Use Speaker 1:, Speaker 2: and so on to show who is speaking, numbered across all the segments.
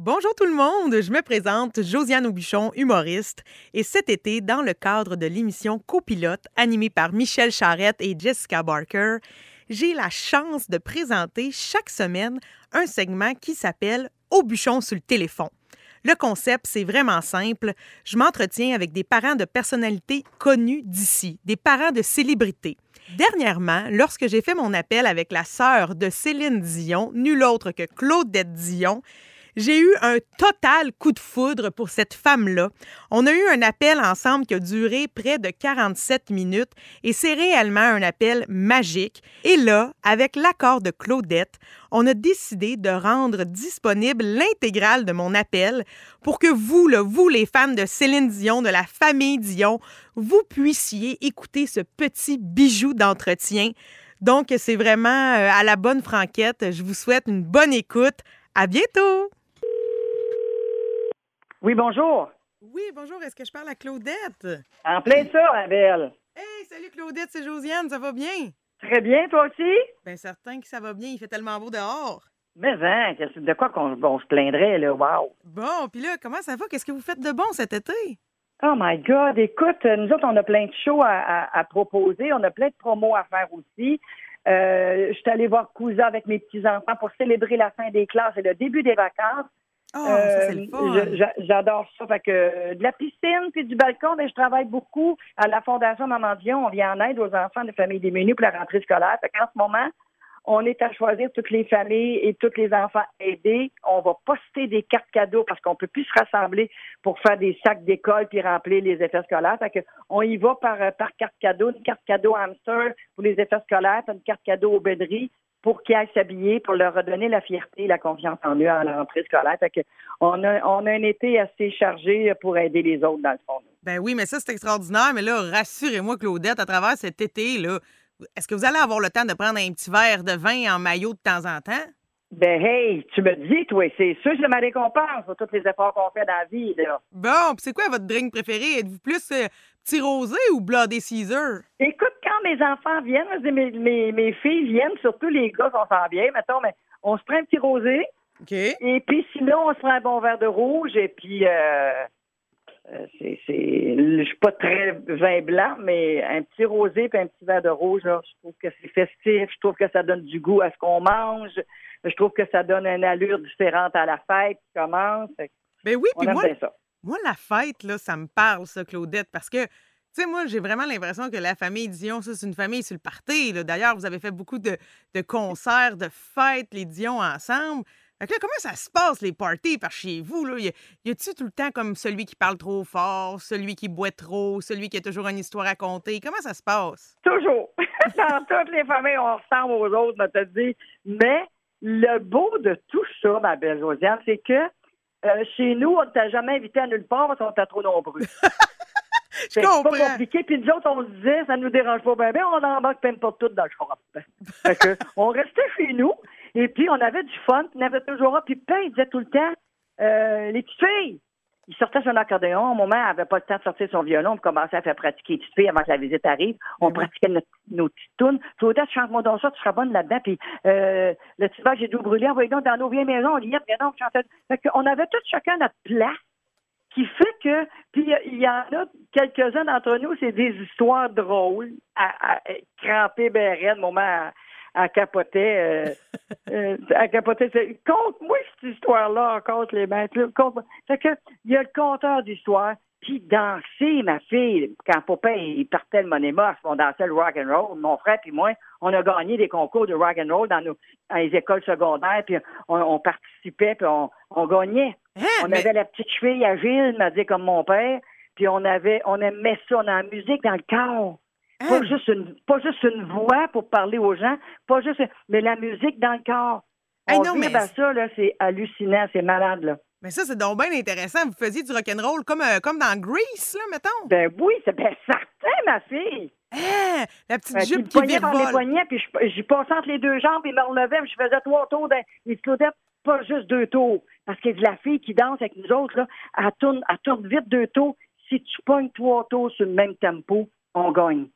Speaker 1: Bonjour tout le monde, je me présente Josiane Aubuchon, humoriste, et cet été, dans le cadre de l'émission Copilote, animée par Michel Charrette et Jessica Barker, j'ai la chance de présenter chaque semaine un segment qui s'appelle Aubuchon sur le téléphone. Le concept, c'est vraiment simple. Je m'entretiens avec des parents de personnalités connues d'ici, des parents de célébrités. Dernièrement, lorsque j'ai fait mon appel avec la sœur de Céline Dion, nulle autre que Claudette Dion, j'ai eu un total coup de foudre pour cette femme-là. On a eu un appel ensemble qui a duré près de 47 minutes et c'est réellement un appel magique. Et là, avec l'accord de Claudette, on a décidé de rendre disponible l'intégrale de mon appel pour que vous, les fans de Céline Dion, de la famille Dion, vous puissiez écouter ce petit bijou d'entretien. Donc, c'est vraiment euh, à la bonne franquette. Je vous souhaite une bonne écoute. À bientôt!
Speaker 2: Oui, bonjour.
Speaker 1: Oui, bonjour. Est-ce que je parle à Claudette?
Speaker 2: En plein ça, Abel.
Speaker 1: Hey, salut Claudette, c'est Josiane, ça va bien?
Speaker 2: Très bien, toi aussi?
Speaker 1: Bien certain que ça va bien, il fait tellement beau dehors.
Speaker 2: Mais hein, de quoi qu'on on se plaindrait, là, wow.
Speaker 1: Bon, puis là, comment ça va? Qu'est-ce que vous faites de bon cet été?
Speaker 2: Oh my God, écoute, nous autres, on a plein de shows à, proposer, on a plein de promos à faire aussi. Euh, je suis allée voir Cousin avec mes petits-enfants pour célébrer la fin des classes et le début des vacances.
Speaker 1: Ah,
Speaker 2: euh, J'adore ça. Fait que euh, de la piscine puis du balcon, ben, je travaille beaucoup à la Fondation Maman Dion. On vient en aide aux enfants de familles démunies pour la rentrée scolaire. Fait qu'en ce moment, on est à choisir toutes les familles et tous les enfants aidés. On va poster des cartes cadeaux parce qu'on peut plus se rassembler pour faire des sacs d'école puis remplir les effets scolaires. Fait que on y va par, euh, par carte cadeau, une carte cadeau hamster pour les effets scolaires, puis une carte cadeau aux béderies pour qu'ils aillent s'habiller, pour leur redonner la fierté et la confiance en eux à la rentrée scolaire. Fait que on, a, on a un été assez chargé pour aider les autres, dans le fond.
Speaker 1: Ben oui, mais ça, c'est extraordinaire. Mais là, rassurez-moi, Claudette, à travers cet été, là, est-ce que vous allez avoir le temps de prendre un petit verre de vin en maillot de temps en temps?
Speaker 2: Ben hey, tu me dis, toi, c'est sûr que c'est ma récompense pour tous les efforts qu'on fait dans la vie. Là.
Speaker 1: Bon, puis c'est quoi votre drink préféré? Êtes-vous plus euh, petit rosé ou Bloody Caesar?
Speaker 2: Écoute, quand mes enfants viennent, mes, mes, mes filles viennent, surtout les gars, on s'en bien, mettons, mais on se prend un petit rosé.
Speaker 1: OK.
Speaker 2: Et puis sinon, on se prend un bon verre de rouge et puis euh, euh c'est, c'est, je suis pas très vin blanc, mais un petit rosé puis un petit verre de rouge, là, je trouve que c'est festif, je trouve que ça donne du goût à ce qu'on mange, je trouve que ça donne une allure différente à la fête qui commence.
Speaker 1: Ben oui, puis moi, moi, la fête, là, ça me parle, ça, Claudette, parce que, tu sais, moi, j'ai vraiment l'impression que la famille Dion, ça, c'est une famille sur le party. D'ailleurs, vous avez fait beaucoup de, concerts, de fêtes, les Dion ensemble. Fait que là, comment ça se passe, les parties par chez vous? Là? Y, a-tu tout le temps comme celui qui parle trop fort, celui qui boit trop, celui qui a toujours une histoire à raconter? Comment ça se passe?
Speaker 2: Toujours. Dans toutes les familles, on ressemble aux autres, on te dit. Mais le beau de tout ça, ma belle Josiane, c'est que euh, chez nous, on ne t'a jamais invité à nulle part parce qu'on était trop nombreux.
Speaker 1: C'est pas
Speaker 2: compliqué. Puis nous autres, on se disait, ça ne nous dérange pas bien, on embarque même pas tout dans le shop. fait que, on restait chez nous, et puis on avait du fun, on avait toujours... Puis Pain, il disait tout le temps, euh, les petites filles, il sortait son accordéon. Au moment, il n'avait pas le temps de sortir son violon. On commençait à faire pratiquer les petites filles avant que la visite arrive. On pratiquait nos petites tunes. Claudette, chante-moi dans ça, tu seras bonne là-dedans. Puis euh, le petit j'ai dû brûler. Envoyez donc dans nos vieilles maisons. On y est, donc, chantait. Fait on avait tout chacun notre place qui fait que, puis il y en a quelques-uns d'entre nous, c'est des histoires drôles, à, à, cramper ben moment à capoter. Euh, euh, à capoter. Conte-moi cette histoire-là, compte les mains. Fait que, il y a le compteur d'histoire. Puis danser, ma fille, quand papa il partait le Monéma, on dansait le rock and roll. Mon frère et moi, on a gagné des concours de rock and roll dans, nos, les écoles secondaires, puis on, participait, puis on, gagnait.
Speaker 1: Hein,
Speaker 2: on avait la petite cheville agile, m'a dit comme mon père, puis on avait, on aimait ça, on a la musique dans le corps. Pas, juste une, pas juste une voix pour parler aux gens, pas juste, mais la musique dans le corps. On
Speaker 1: non, mais...
Speaker 2: ça, là, c'est hallucinant, c'est malade, là.
Speaker 1: Mais ça, c'est donc bien intéressant. Vous faisiez du rock'n'roll comme, euh, comme dans Grease, là, mettons.
Speaker 2: Ben oui, c'est bien certain, ma fille.
Speaker 1: Hein? La petite ben, jupe
Speaker 2: qui vire par les poignets, puis j'y passais entre les deux jambes, et me relevait, puis je faisais trois tours. Dans... Il pas juste deux tours. Parce que la fille qui danse avec nous autres, là, elle tourne, elle tourne vite deux tours. Si tu pognes trois tours sur le même tempo, on gagne.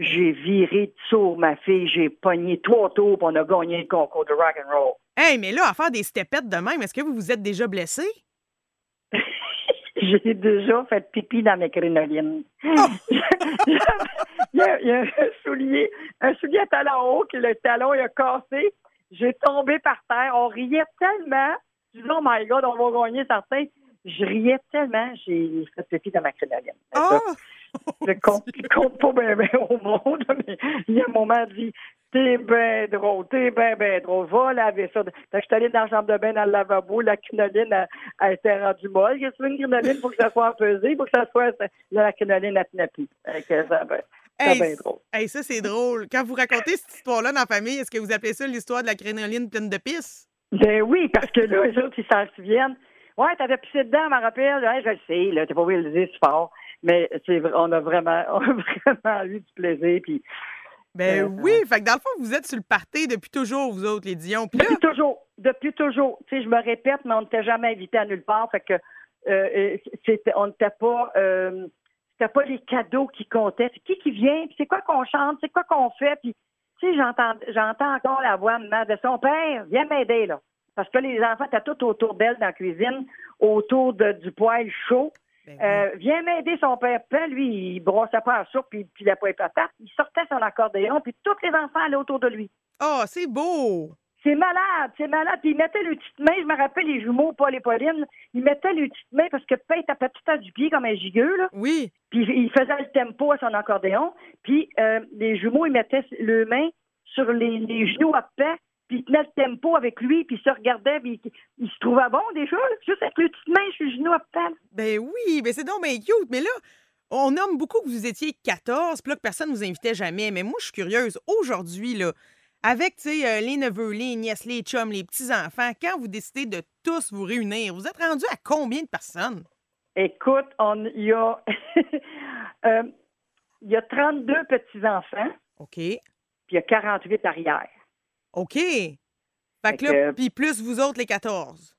Speaker 2: J'ai viré de sourd ma fille, j'ai pogné trois tours, on a gagné le concours de rock and roll.
Speaker 1: Hey, mais là, à faire des stepettes de même, est-ce que vous vous êtes déjà blessé?
Speaker 2: J'ai déjà fait pipi dans mes crinolines.
Speaker 1: Oh!
Speaker 2: il, y a, il y a un soulier, un soulier à talon haut, que le talon il a cassé. J'ai tombé par terre. On riait tellement. Je dis, oh my God, on va gagner certains. Je riais tellement, j'ai fait pipi dans ma crinoline.
Speaker 1: Oh!
Speaker 2: Je compte, je compte pas bien ben au monde, mais il y a un moment dit T'es bien drôle, t'es bien, bien drôle. Va laver ça. Je suis allée dans la chambre de bain, dans le lavabo. La crinoline a, a été rendue molle. Qu'est-ce que une crinoline? Il faut que ça soit pesé. Il faut que ça soit. Là, la crinoline a. Fait que ça, ben, c'est
Speaker 1: Hey,
Speaker 2: bien drôle.
Speaker 1: Hey, ça, c'est drôle. Quand vous racontez cette histoire-là dans la famille, est-ce que vous appelez ça l'histoire de la crénoline pleine de pisse?
Speaker 2: Ben oui, parce que là, eux autres, ils s'en souviennent. Ouais, t'avais pissé dedans, je me rappelle. Ouais, je le sais, là, t'es pas obligé de le dire fort. Mais c'est, on a vraiment, on a vraiment eu du plaisir. Puis,
Speaker 1: Ben
Speaker 2: Euh,
Speaker 1: oui, fait que dans le fond, vous êtes sur le party depuis toujours, vous autres, les Dion. Puis là,
Speaker 2: Depuis toujours, depuis toujours. Tu sais, je me répète, mais on n'était jamais invité à nulle part. Fait que euh, euh, c'était, on n'était pas, c'était pas les cadeaux qui comptaient. C'est qui qui vient, puis c'est quoi qu'on chante, c'est quoi qu'on fait, puis tu sais, j'entends, j'entends encore la voix de son père, viens m'aider là, parce que les enfants étaient tout autour d'elle dans la cuisine, autour de, du poêle chaud.
Speaker 1: Ben.
Speaker 2: Euh, viens m'aider son père. Puis lui, il brossait pas la soupe, puis puis il pas patate. Il sortait son accordéon, puis tous les enfants allaient autour de lui.
Speaker 1: Oh, c'est beau!
Speaker 2: C'est malade, c'est malade. Puis il mettait les petites mains, je me rappelle les jumeaux, Paul et Pauline, il mettait les petites mains parce que Pain tapait tout à du pied comme un gigueux, là.
Speaker 1: Oui.
Speaker 2: Puis il faisait le tempo à son accordéon. Puis euh, les jumeaux, ils mettaient leurs mains sur les, les genoux à paix, puis ils tenaient le tempo avec lui, puis ils se regardaient, puis ils se trouvaient bon déjà, là, juste avec les petites mains sur les genoux à paix.
Speaker 1: Ben oui, ben c'est donc bien cute. Mais là, on nomme beaucoup que vous étiez 14, puis là, que personne ne vous invitait jamais. Mais moi, je suis curieuse. Aujourd'hui, là, avec, tu sais, euh, les neveux, les nièces, les chums, les petits-enfants, quand vous décidez de tous vous réunir, vous êtes rendu à combien de personnes?
Speaker 2: Écoute, on, il y a... euh, il y a 32 petits-enfants,
Speaker 1: OK.
Speaker 2: puis il y a 48 arrières.
Speaker 1: OK. Fait
Speaker 2: Fait
Speaker 1: que là, puis plus vous autres, les 14.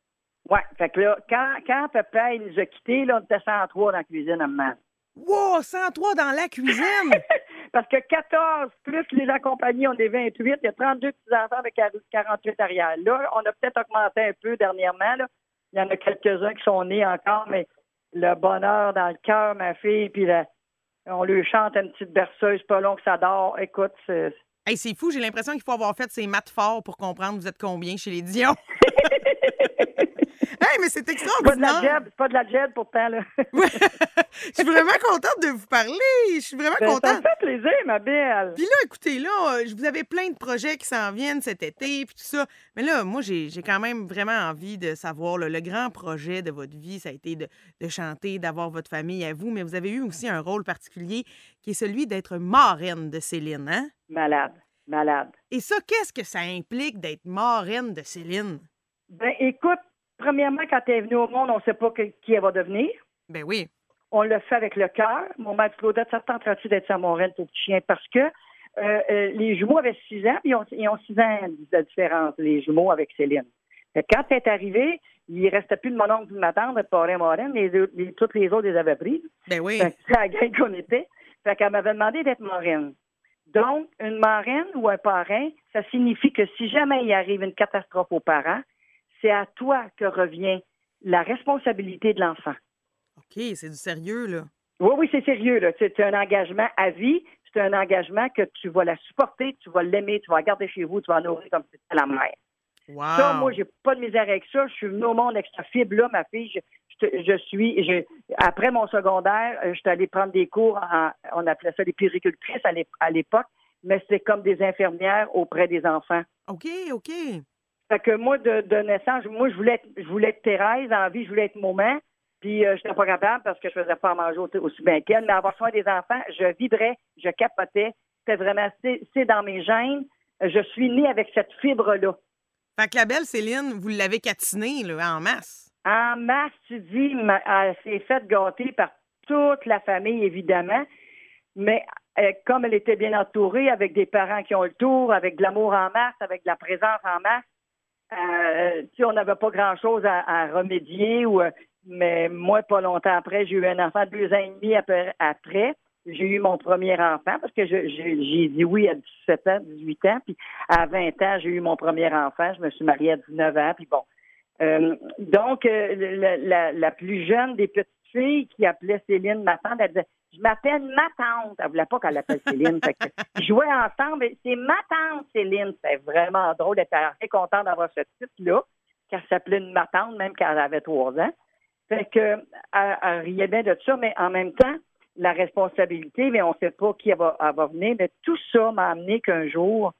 Speaker 2: Ouais, fait que là, quand, quand papa il nous a quittés, là, on était 103 dans la cuisine à maman.
Speaker 1: Wow, 103 dans la cuisine!
Speaker 2: Parce que 14 plus les accompagnés, on est 28, il y a 32 petits-enfants avec 48 arrière. Là, on a peut-être augmenté un peu dernièrement. Là. Il y en a quelques-uns qui sont nés encore, mais le bonheur dans le cœur, ma fille, puis la- on lui chante une petite berceuse, pas long que ça dort. Écoute, c'est...
Speaker 1: hey, c'est fou, j'ai l'impression qu'il faut avoir fait ses maths forts pour comprendre vous êtes combien chez les Dion. hey, mais c'est
Speaker 2: c'est pas de la
Speaker 1: extraordinaire!
Speaker 2: c'est pas de la jeb pourtant, là.
Speaker 1: Je suis vraiment contente de vous parler. Je suis vraiment
Speaker 2: Ben, ça
Speaker 1: contente.
Speaker 2: me fait plaisir, ma belle.
Speaker 1: Puis là, écoutez, là, euh, je vous avais plein de projets qui s'en viennent cet été, puis tout ça. Mais là, moi, j'ai j'ai quand même vraiment envie de savoir, là, le grand projet de votre vie, ça a été de, de chanter, d'avoir votre famille à vous, mais vous avez eu aussi un rôle particulier qui est celui d'être marraine de Céline, hein?
Speaker 2: Malade, malade.
Speaker 1: Et ça, qu'est-ce que ça implique d'être marraine de Céline?
Speaker 2: Ben, écoute, premièrement, quand elle est venue au monde, on ne sait pas que- qui elle va devenir.
Speaker 1: Ben oui.
Speaker 2: On le fait avec le cœur. Mon maître Claudette, ça tenterait-tu d'être sa moraine, ton petit chien? Parce que euh, euh, les jumeaux avaient six ans, puis ils ont, ils ont six ans de différence, les jumeaux avec Céline. Fait quand elle est arrivée, il ne restait plus de mon oncle et de ma tante, de parrain moraine, les, les- toutes les autres les avaient prises.
Speaker 1: Ben oui.
Speaker 2: C'est la gang qu'on était. Fait qu'elle m'avait demandé d'être marraine. Donc, une marraine ou un parrain, ça signifie que si jamais il arrive une catastrophe aux parents, c'est à toi que revient la responsabilité de l'enfant.
Speaker 1: OK, c'est du sérieux, là.
Speaker 2: Oui, oui, c'est sérieux. là. C'est un engagement à vie. C'est un engagement que tu vas la supporter, tu vas l'aimer, tu vas la garder chez vous, tu vas la nourrir comme si c'était la mère.
Speaker 1: Wow.
Speaker 2: Ça, moi, j'ai pas de misère avec ça. Je suis venue au monde avec cette fibre-là, ma fille. Je, suis, je- après mon secondaire, euh, je suis allée prendre des cours, en- on appelait ça des péricultrices à l'ép- à l'époque, mais c'était comme des infirmières auprès des enfants.
Speaker 1: OK, OK.
Speaker 2: Fait que moi, de, de naissance, moi, je voulais, être, je voulais être Thérèse, en vie, je voulais être maman. Puis, euh, je n'étais pas capable parce que je faisais pas à manger au- aussi bien qu'elle. Mais avoir soin des enfants, je vibrais, je capotais. C'était vraiment, c'est c'est dans mes gènes. Je suis née avec cette fibre-là.
Speaker 1: Fait que la belle Céline, vous l'avez catinée, là, en masse.
Speaker 2: En masse, tu dis, elle s'est faite gâter par toute la famille, évidemment. Mais euh, comme elle était bien entourée, avec des parents qui ont le tour, avec de l'amour en masse, avec de la présence en masse, euh, on n'avait pas grand-chose à remédier. Ou, euh, mais moi, pas longtemps après, j'ai eu un enfant deux ans et demi après. après. j'ai eu mon premier enfant parce que j'ai dit oui à 17 ans, 18 ans, puis à 20 ans, j'ai eu mon premier enfant. Je me suis mariée à 19 ans, puis bon. Euh, donc, euh, la, plus jeune des petites filles qui appelait Céline ma tante, elle disait Je m'appelle ma tante. Elle voulait pas qu'elle l'appelle Céline. jouaient ensemble. C'est ma tante, Céline. C'était vraiment drôle. Elle était très contente d'avoir ce titre-là, qu'elle s'appelait ma tante, même quand elle avait trois ans. Fait que, elle, elle riait bien de ça, mais en même temps, la responsabilité, mais on ne sait pas qui va, va venir. Mais tout ça m'a amené qu'un jour,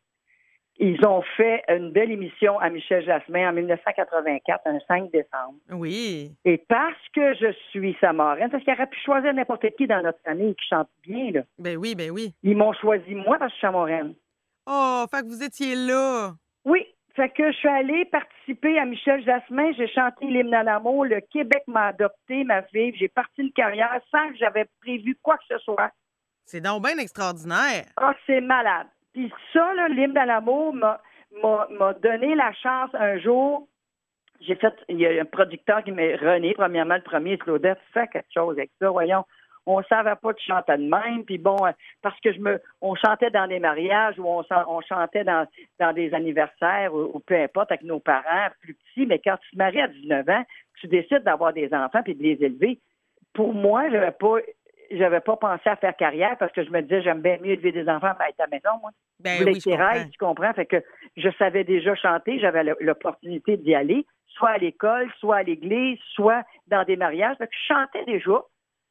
Speaker 2: ils ont fait une belle émission à Michel Jasmin en 1984, un 5 décembre.
Speaker 1: Oui.
Speaker 2: Et parce que je suis sa marraine, parce qu'il aurait pu choisir n'importe qui dans notre famille qui chante bien, là.
Speaker 1: Ben oui, ben oui.
Speaker 2: Ils m'ont choisi moi parce que je suis sa marraine.
Speaker 1: Oh, fait que vous étiez là.
Speaker 2: Oui, fait que je suis allée participer à Michel Jasmin. J'ai chanté l'hymne à l'amour. Le Québec m'a adopté, ma fille. J'ai parti une carrière sans que j'avais prévu quoi que ce soit.
Speaker 1: C'est donc bien extraordinaire.
Speaker 2: Ah, c'est malade. Puis ça, l'hymne à l'amour m'a donné la chance un jour. J'ai fait, il y a un producteur qui m'a René, premièrement, le premier, Claudette, fait quelque chose avec ça, voyons on savait pas de chanter de même. Puis bon, euh, parce que je me, on chantait dans des mariages ou on, chantait dans, dans des anniversaires ou, peu importe avec nos parents plus petits. Mais quand tu te maries à 19 ans, tu décides d'avoir des enfants puis de les élever. Pour moi, j'avais pas j'avais pas pensé à faire carrière parce que je me disais j'aime bien mieux élever des enfants à être à la maison, moi.
Speaker 1: Ben, oui, je comprends.
Speaker 2: tu comprends? Fait que je savais déjà chanter, j'avais l'opportunité d'y aller, soit à l'école, soit à l'église, soit dans des mariages. Fait que je chantais déjà.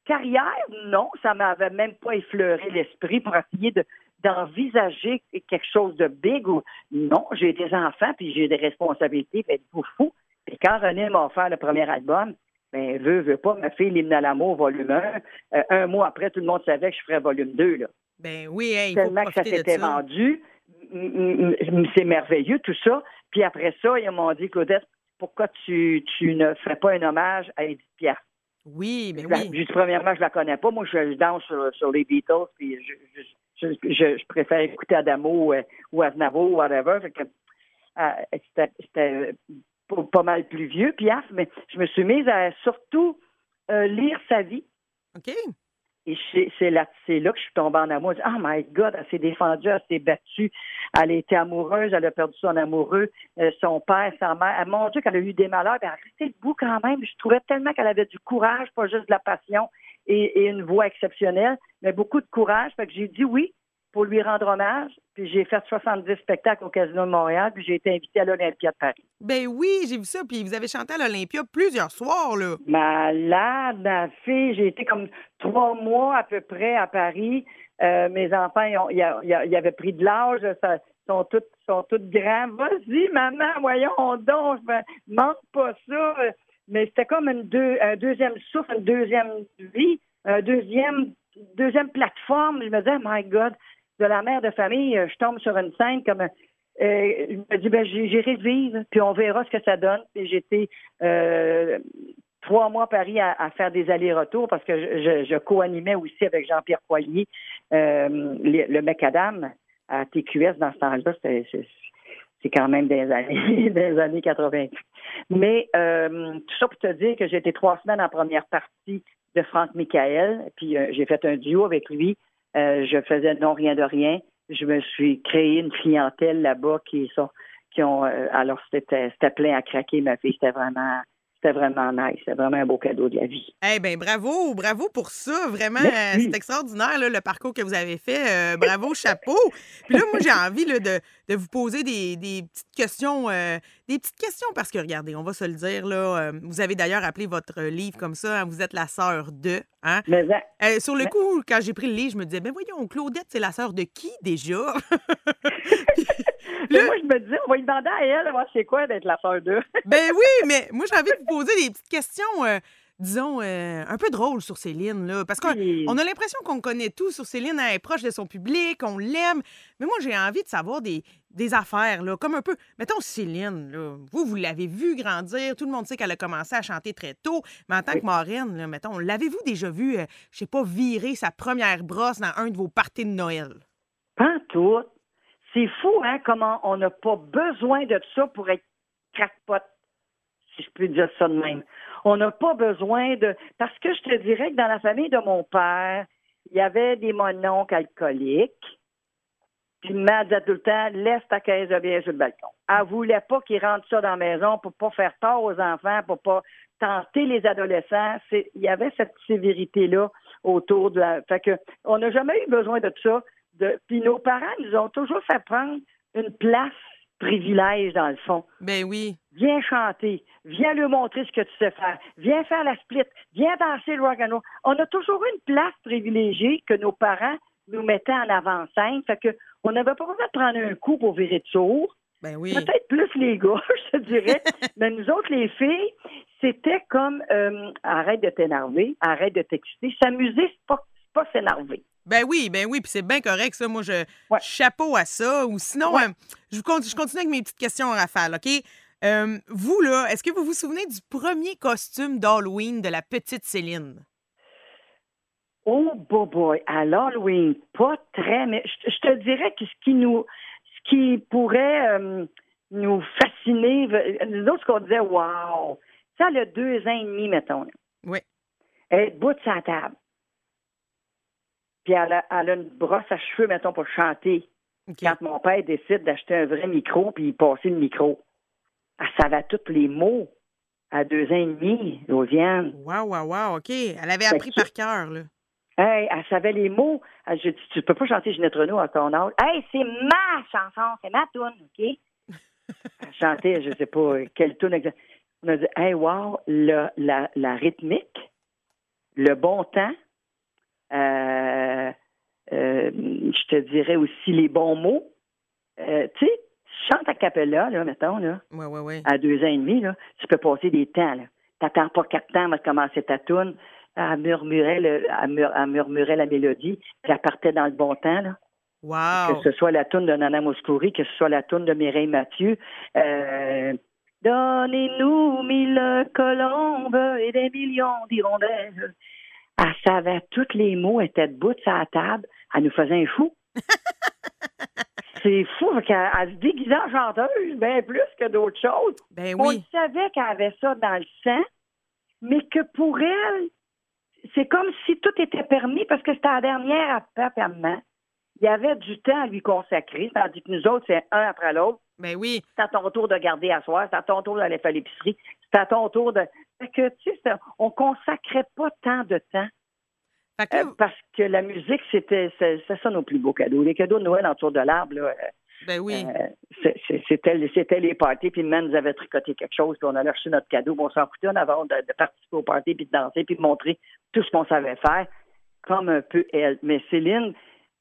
Speaker 2: Carrière, non, ça m'avait même pas effleuré l'esprit pour essayer de d'envisager quelque chose de big ou non, j'ai des enfants puis j'ai des responsabilités, faites-vous fou. Et quand René m'a offert le premier album, ben, veut, veut pas, ma fille, l'hymne à l'amour, volume 1. Euh, un mois après, tout le monde savait que je ferais volume 2, là.
Speaker 1: Ben oui, il
Speaker 2: Tellement que ça s'était vendu. C'est merveilleux, tout ça. Puis après ça, ils m'ont dit, Claudette, pourquoi tu, tu ne fais pas un hommage à Edith Pierre?
Speaker 1: Oui, mais oui.
Speaker 2: Juste, premièrement, je la connais pas. Moi, je, danse sur, les Beatles, puis je, je, préfère écouter Adamo euh, ou Aznavour ou whatever. Euh, c'était pas mal plus vieux, Piaf, mais je me suis mise à surtout euh, lire sa vie.
Speaker 1: OK.
Speaker 2: Et c'est là, là que je suis tombée en amour. Oh my God, elle s'est défendue, elle s'est battue, elle était amoureuse, elle a perdu son amoureux, euh, son père, sa mère. Elle, mon Dieu, qu'elle a eu des malheurs, elle a resté debout quand même. Je trouvais tellement qu'elle avait du courage, pas juste de la passion et, une voix exceptionnelle, mais beaucoup de courage. Fait que j'ai dit oui pour lui rendre hommage. Puis j'ai fait 70 spectacles au Casino de Montréal, puis j'ai été invitée à l'Olympia de Paris.
Speaker 1: Ben oui, j'ai vu ça. Puis vous avez chanté à l'Olympia plusieurs soirs, là.
Speaker 2: Malade, ma fille. J'ai été comme trois mois à peu près à Paris. Euh, mes enfants, ils, avaient pris de l'âge. Ils sont tous sont toutes grands. Vas-y, maman, voyons donc. Je manque pas ça. Mais c'était comme une deux, un deuxième souffle, une deuxième vie, un deuxième, deuxième plateforme. Je me disais, my God, de la mère de famille, euh, je tombe sur une scène comme euh, je me dis ben j'irai vivre, puis on verra ce que ça donne. Et j'étais euh, trois mois à Paris à, faire des allers-retours parce que je, co-animais aussi avec Jean-Pierre Poilier le, le Macadam à TQS dans ce temps-là. C'est quand même des années, des années 80. Mais tout ça pour te dire que été trois semaines en première partie de Franck Michael, puis j'ai fait un duo avec lui euh, je faisais non rien de rien. Je me suis créé une clientèle là-bas qui sont qui ont euh, alors c'était c'était plein à craquer ma fille c'était vraiment c'était vraiment nice. C'était vraiment un beau cadeau de la vie.
Speaker 1: Eh bien, bravo, bravo pour ça. Vraiment, euh, c'est extraordinaire le parcours que vous avez fait. Euh, bravo, chapeau. Puis là, moi, j'ai envie de, de, vous poser des, des petites questions. Euh, des petites questions parce que, regardez, on va se le dire, là, vous avez d'ailleurs appelé votre livre comme ça, hein, vous êtes la sœur de. Hein?
Speaker 2: Mais,
Speaker 1: sur le coup, quand j'ai pris le livre, je me disais, ben voyons, Claudette, c'est la sœur de qui déjà?
Speaker 2: moi, je me dis, on va lui demander à elle, moi, c'est quoi d'être la sœur d'eux.
Speaker 1: ben oui, mais moi, j'ai envie de vous poser des petites questions. Euh, disons, euh, un peu drôles sur Céline, là. Parce qu'on a l'impression qu'on connaît tout sur Céline, elle est proche de son public, on l'aime. Mais moi, j'ai envie de savoir des, des, affaires, là, comme un peu. Mettons, Céline, là, vous, vous l'avez vu grandir, tout le monde sait qu'elle a commencé à chanter très tôt, mais en tant que marraine, là, mettons, l'avez-vous déjà vu, je euh, je sais pas, virer sa première brosse dans un de vos parties de Noël?
Speaker 2: Pas tout. C'est fou, hein, comment on n'a pas besoin de ça pour être crackpot, si je peux dire ça de même. On n'a pas besoin de... Parce que je te dirais que dans la famille de mon père, il y avait des mononcles alcooliques. Puis maman disait tout le temps, laisse ta caisse de bière sur le balcon. Elle voulait pas qu'ils rentrent ça dans la maison pour pas faire tort aux enfants, pour pas tenter les adolescents. Il y avait cette sévérité-là autour de la. Fait que on n'a jamais eu besoin de ça. De... Puis nos parents nous ont toujours fait prendre une place privilège dans le fond.
Speaker 1: Ben oui.
Speaker 2: Viens chanter, viens lui montrer ce que tu sais faire, viens faire la split, viens danser le rock and roll. On a toujours eu une place privilégiée que nos parents nous mettaient en avant-scène. Fait que on n'avait pas besoin de prendre un coup pour virer de sourd.
Speaker 1: Ben oui.
Speaker 2: Peut-être plus les gars, je te dirais. Mais nous autres, les filles, c'était comme euh, arrête de t'énerver, arrête de t'exciter. S'amuser, c'est pas, c'est pas s'énerver.
Speaker 1: Ben oui, ben oui, puis c'est bien correct, ça. Moi, je
Speaker 2: Ouais.
Speaker 1: chapeau à ça. Ou sinon,
Speaker 2: Ouais.
Speaker 1: euh, je, continue avec mes petites questions en rafale, OK? Euh, vous, là, est-ce que vous vous souvenez du premier costume d'Halloween de la petite Céline?
Speaker 2: Oh, boy, boy, à l'Halloween, pas très, mais je, je te dirais que ce qui nous, ce qui pourrait euh, nous fasciner, nous autres, ce qu'on disait, wow, ça, a deux ans et demi, mettons. là.
Speaker 1: Oui.
Speaker 2: Elle est debout de sa table. Puis elle a, elle a une brosse à cheveux, mettons, pour chanter. Quand mon père décide d'acheter un vrai micro, puis il passait le micro, elle savait tous les mots à deux ans et demi, Josiane.
Speaker 1: Wow, wow, wow, OK. Elle avait appris par cœur, là.
Speaker 2: Hey, elle savait les mots. Elle, Je dis, tu peux pas chanter Ginette Renault à ton âge. Hey, c'est ma chanson, c'est ma tune, OK? Elle chantait, je sais pas quelle tune exact. On a dit, hey, wow, le, la, la rythmique, le bon temps, je te dirais aussi les bons mots. Euh, tu sais, tu chantes à cappella, là, mettons, là
Speaker 1: Ouais, ouais, ouais.
Speaker 2: à deux ans et demi, là, tu peux passer des temps. Là. T'attends pas quatre temps avant de commencer ta tune. Elle murmurait, le, elle, mur- elle murmurait la mélodie, puis elle partait dans le bon temps. Là.
Speaker 1: Wow.
Speaker 2: Que ce soit la tune de Nana Mouskouri, que ce soit la tune de Mireille Mathieu. Euh, Donnez-nous mille colombes et des millions d'hirondelles. Elle savait tous les mots, elle était debout de sa table. Elle nous faisait un fou. C'est fou, qu'elle elle se déguisait en chanteuse, bien plus que d'autres choses.
Speaker 1: Ben
Speaker 2: On
Speaker 1: oui.
Speaker 2: savait qu'elle avait ça dans le sang, mais que pour elle, c'est comme si tout était permis parce que c'était la dernière à maman. Il y avait du temps à lui consacrer, tandis que nous autres, c'est un après l'autre.
Speaker 1: Ben oui.
Speaker 2: C'est à ton tour de garder à soir, c'est à ton tour d'aller faire l'épicerie, c'est à ton tour de. Que, tu sais, on consacrait pas tant de temps
Speaker 1: Fait que
Speaker 2: euh, parce que la musique, c'était ça nos plus beaux cadeaux. Les cadeaux de Noël autour de l'arbre, là, euh,
Speaker 1: ben oui.
Speaker 2: euh, C'était les parties, puis même nous avait tricoté quelque chose, puis on allait reçu notre cadeau, puis on s'en foutait en avant de, de participer au party, puis de danser, puis de montrer tout ce qu'on savait faire, comme un peu elle. Mais Céline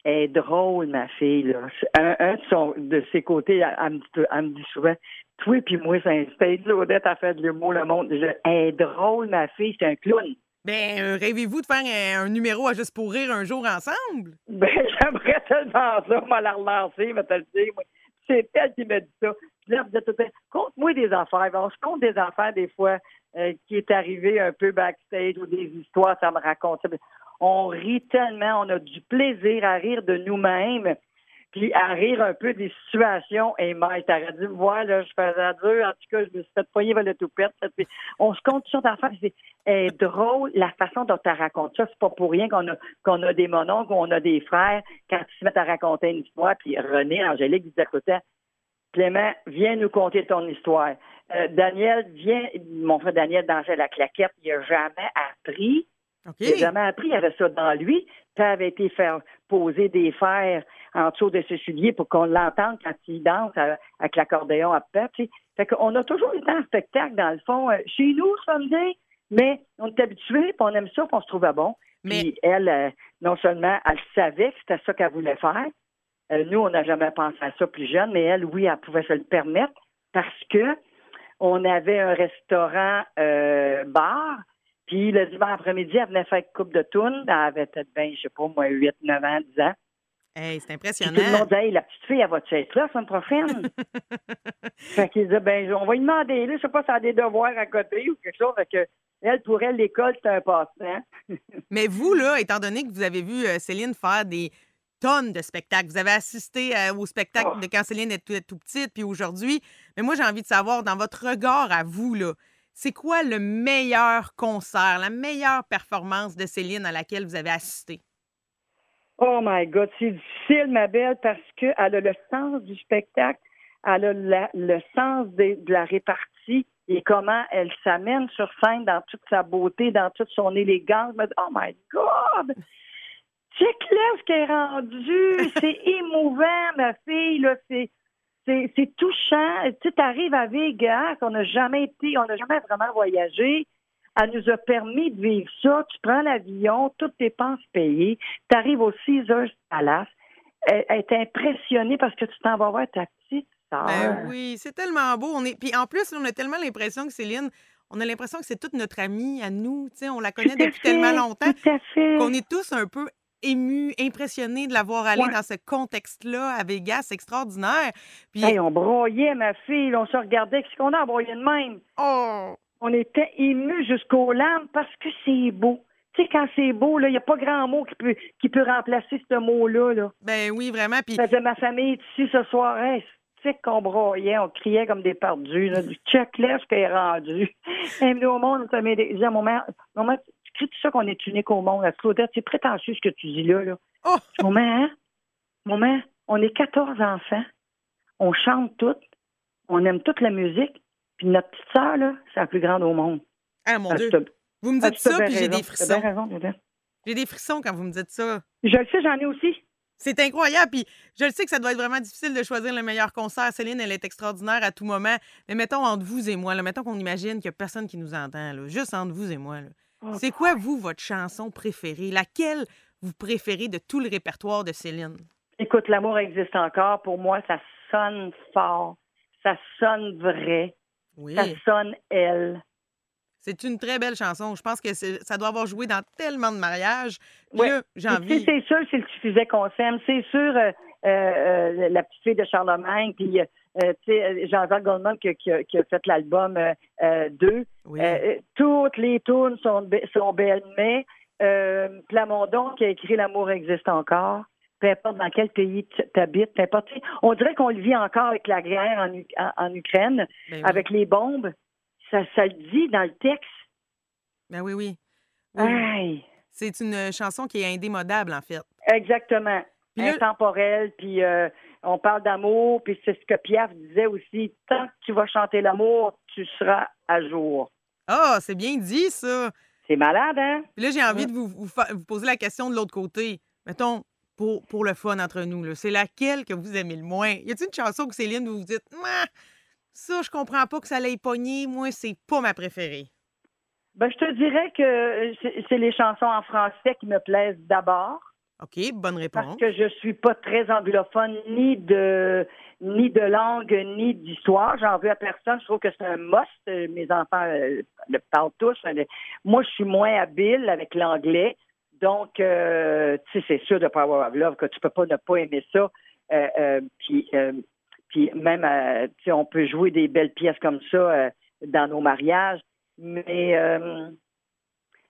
Speaker 2: est drôle, ma fille. Là. Un, un de, son- de ses côtés, elle, elle me, elle me dit souvent, toi puis moi, c'est un stage, Odette a fait de l'humour, le monde. Je- elle est drôle, ma fille, c'est un clown.
Speaker 1: Ben, euh, rêvez-vous de faire un, un numéro à Juste pour rire un jour ensemble?
Speaker 2: Ben, j'aimerais tellement ça, moi, la relancer, mais te le dire, moi. C'est elle qui m'a dit ça. Puis là, tout conte-moi des affaires. Ben, on se compte des affaires, des fois, euh, qui est arrivé un peu backstage ou des histoires, ça me raconte ça. On rit tellement, on a du plaisir à rire de nous-mêmes, puis à rire un peu des situations. Et moi, t'aurais dû me voir, là, je faisais dur. En tout cas, je me suis fait poigner vers le toupette. Puis on se compte sur d'affaires. C'est est drôle la façon dont tu racontes ça. C'est pas pour rien qu'on a qu'on a des mononcles, qu'on a des frères, quand ils se mettent à raconter une histoire, puis René, Angélique le temps, Clément, viens nous conter ton histoire. Euh, Daniel, viens, mon frère Daniel dansait la claquette, il n'a jamais appris.
Speaker 1: OK.
Speaker 2: Il n'a jamais appris, il avait ça dans lui. Ça avait été faire poser des fers en dessous de ses souliers pour qu'on l'entende quand il danse avec l'accordéon à sais. Fait qu'on a toujours été en spectacle, dans le fond, euh, chez nous, samedi, mais on est habitués, puis on aime ça, puis on se trouvait bon.
Speaker 1: Mais-
Speaker 2: Puis elle, euh, non seulement elle savait que c'était ça qu'elle voulait faire, euh, nous, on n'a jamais pensé à ça plus jeune, mais elle, oui, elle pouvait se le permettre parce que on avait un restaurant euh, bar, puis le dimanche après-midi, elle venait faire une coupe de toune. Elle avait peut-être bien, je sais pas, moi, 8, 9 ans, 10 ans.
Speaker 1: Hey, c'est
Speaker 2: Puis tout le
Speaker 1: impressionnant.
Speaker 2: monde disait, hey, la petite fille, elle va-tu être là la prochaine? fait qu'il disait, ben, on va lui demander, là, je sais pas si elle a des devoirs à côté ou quelque chose. Fait que, elle, pour elle, l'école, c'est un passe-temps.
Speaker 1: Mais vous, là, étant donné que vous avez vu euh, Céline faire des tonnes de spectacles, vous avez assisté euh, au spectacle
Speaker 2: Oh.
Speaker 1: de quand Céline était tout, tout petite, puis aujourd'hui, mais moi, j'ai envie de savoir, dans votre regard à vous, là, c'est quoi le meilleur concert, la meilleure performance de Céline à laquelle vous avez assisté?
Speaker 2: Oh my God, c'est difficile, ma belle, parce qu'elle a le sens du spectacle, elle a la- le sens de, de la répartie et comment elle s'amène sur scène dans toute sa beauté, dans toute son élégance. Oh my God! Check-là ce qu'elle est rendue. C'est émouvant, ma fille. Là. C'est, c'est, touchant. Tu arrives à Vegas, on n'a jamais été, on n'a jamais vraiment voyagé. Elle nous a permis de vivre ça. Tu prends l'avion, toutes tes dépenses payées. Tu arrives au Caesars Palace. Elle, elle est impressionnée parce que tu t'en vas voir ta petite sœur.
Speaker 1: Ben oui, c'est tellement beau. On est... Puis en plus, on a tellement l'impression que Céline, on a l'impression que c'est toute notre amie à nous. Tu sais, on la connaît depuis
Speaker 2: fait,
Speaker 1: tellement longtemps
Speaker 2: Tout à fait.
Speaker 1: qu'on est tous un peu émus, impressionnés de la voir aller
Speaker 2: Ouais.
Speaker 1: dans ce contexte-là à Vegas. C'est extraordinaire. Puis,
Speaker 2: Hey, on broyait, ma fille. On se regardait. Qu'est-ce qu'on a à broyer de même?
Speaker 1: oh!
Speaker 2: On était émus jusqu'aux larmes parce que c'est beau. Tu sais, quand c'est beau, il n'y a pas grand mot qui peut, qui peut remplacer ce mot-là. Là.
Speaker 1: Ben oui, vraiment. Puis,
Speaker 2: Ça faisait ma famille est ici ce soir. Hey, tu sais qu'on broyait, on criait comme des perdus. Là, du ce qu'elle est rendu. Me dit au monde. Je disais à mon mère, cries tout ça qu'on est unique au monde. Claudette, c'est prétentieux ce que tu dis là. là?
Speaker 1: oh!
Speaker 2: Hein? On est 14 enfants. On chante toutes. On aime toute la musique. Puis notre petite sœur, là, c'est la plus grande au monde.
Speaker 1: Ah, mon Dieu. Vous me dites ça, puis j'ai des frissons. J'ai des frissons quand vous me dites ça.
Speaker 2: Je le sais, j'en ai aussi.
Speaker 1: C'est incroyable. Puis je le sais que ça doit être vraiment difficile de choisir le meilleur concert. Céline, elle est extraordinaire à tout moment. Mais mettons entre vous et moi, là, mettons qu'on imagine qu'il n'y a personne qui nous entend, là, juste entre vous et moi. là.
Speaker 2: Oh,
Speaker 1: C'est quoi, vous, votre chanson préférée? Laquelle vous préférez de tout le répertoire de Céline?
Speaker 2: Écoute, l'amour existe encore. Pour moi, ça sonne fort. Ça sonne vrai.
Speaker 1: Oui.
Speaker 2: Ça sonne elle.
Speaker 1: C'est une très belle chanson. Je pense que c'est- ça doit avoir joué dans tellement de mariages. Puis
Speaker 2: Ouais.
Speaker 1: j'ai envie.
Speaker 2: C'est sûr, s'il suffisait qu'on s'aime. C'est sûr, euh, euh, euh, la petite fille de Charlemagne, puis euh, euh, Jean-Jacques Goldman qui, a- qui a, qui a fait l'album euh, euh, 2.
Speaker 1: Oui.
Speaker 2: Euh, toutes les tunes sont, sont belles, mais euh, Plamondon qui a écrit L'amour existe encore, peu importe dans quel pays tu habites, peu importe. On dirait qu'on le vit encore avec la guerre en, U- en- Ukraine,
Speaker 1: Ben oui.
Speaker 2: avec les bombes. Ça, ça le dit dans le texte.
Speaker 1: Ben oui, oui. C'est une chanson qui est indémodable, en fait.
Speaker 2: exactement.
Speaker 1: Puis là-
Speaker 2: Intemporel, puis euh, on parle d'amour, puis c'est ce que Piaf disait aussi. Tant que tu vas chanter l'amour, tu seras à jour.
Speaker 1: Ah, c'est bien dit, ça.
Speaker 2: C'est malade, hein?
Speaker 1: Puis là, j'ai envie de vous, vous poser la question de l'autre côté. Mettons, pour, pour le fun entre nous, c'est laquelle que vous aimez le moins? Y a-t-il une chanson que Céline, vous vous dites, ça, je comprends pas que ça l'ait pogné, moi, c'est pas ma préférée?
Speaker 2: Ben, je te dirais que c'est les chansons en français qui me plaisent d'abord.
Speaker 1: OK, bonne
Speaker 2: Parce
Speaker 1: réponse.
Speaker 2: que je suis pas très anglophone ni de ni de langue ni d'histoire. J'en veux à personne. Je trouve que c'est un must. Mes enfants euh, le parlent tous. Euh, Moi, je suis moins habile avec l'anglais. Donc, euh, tu sais, c'est sûr de Power of Love que tu peux pas ne pas aimer ça. Euh, puis, euh, puis même, tu sais, on peut jouer des belles pièces comme ça dans nos mariages. Mais euh,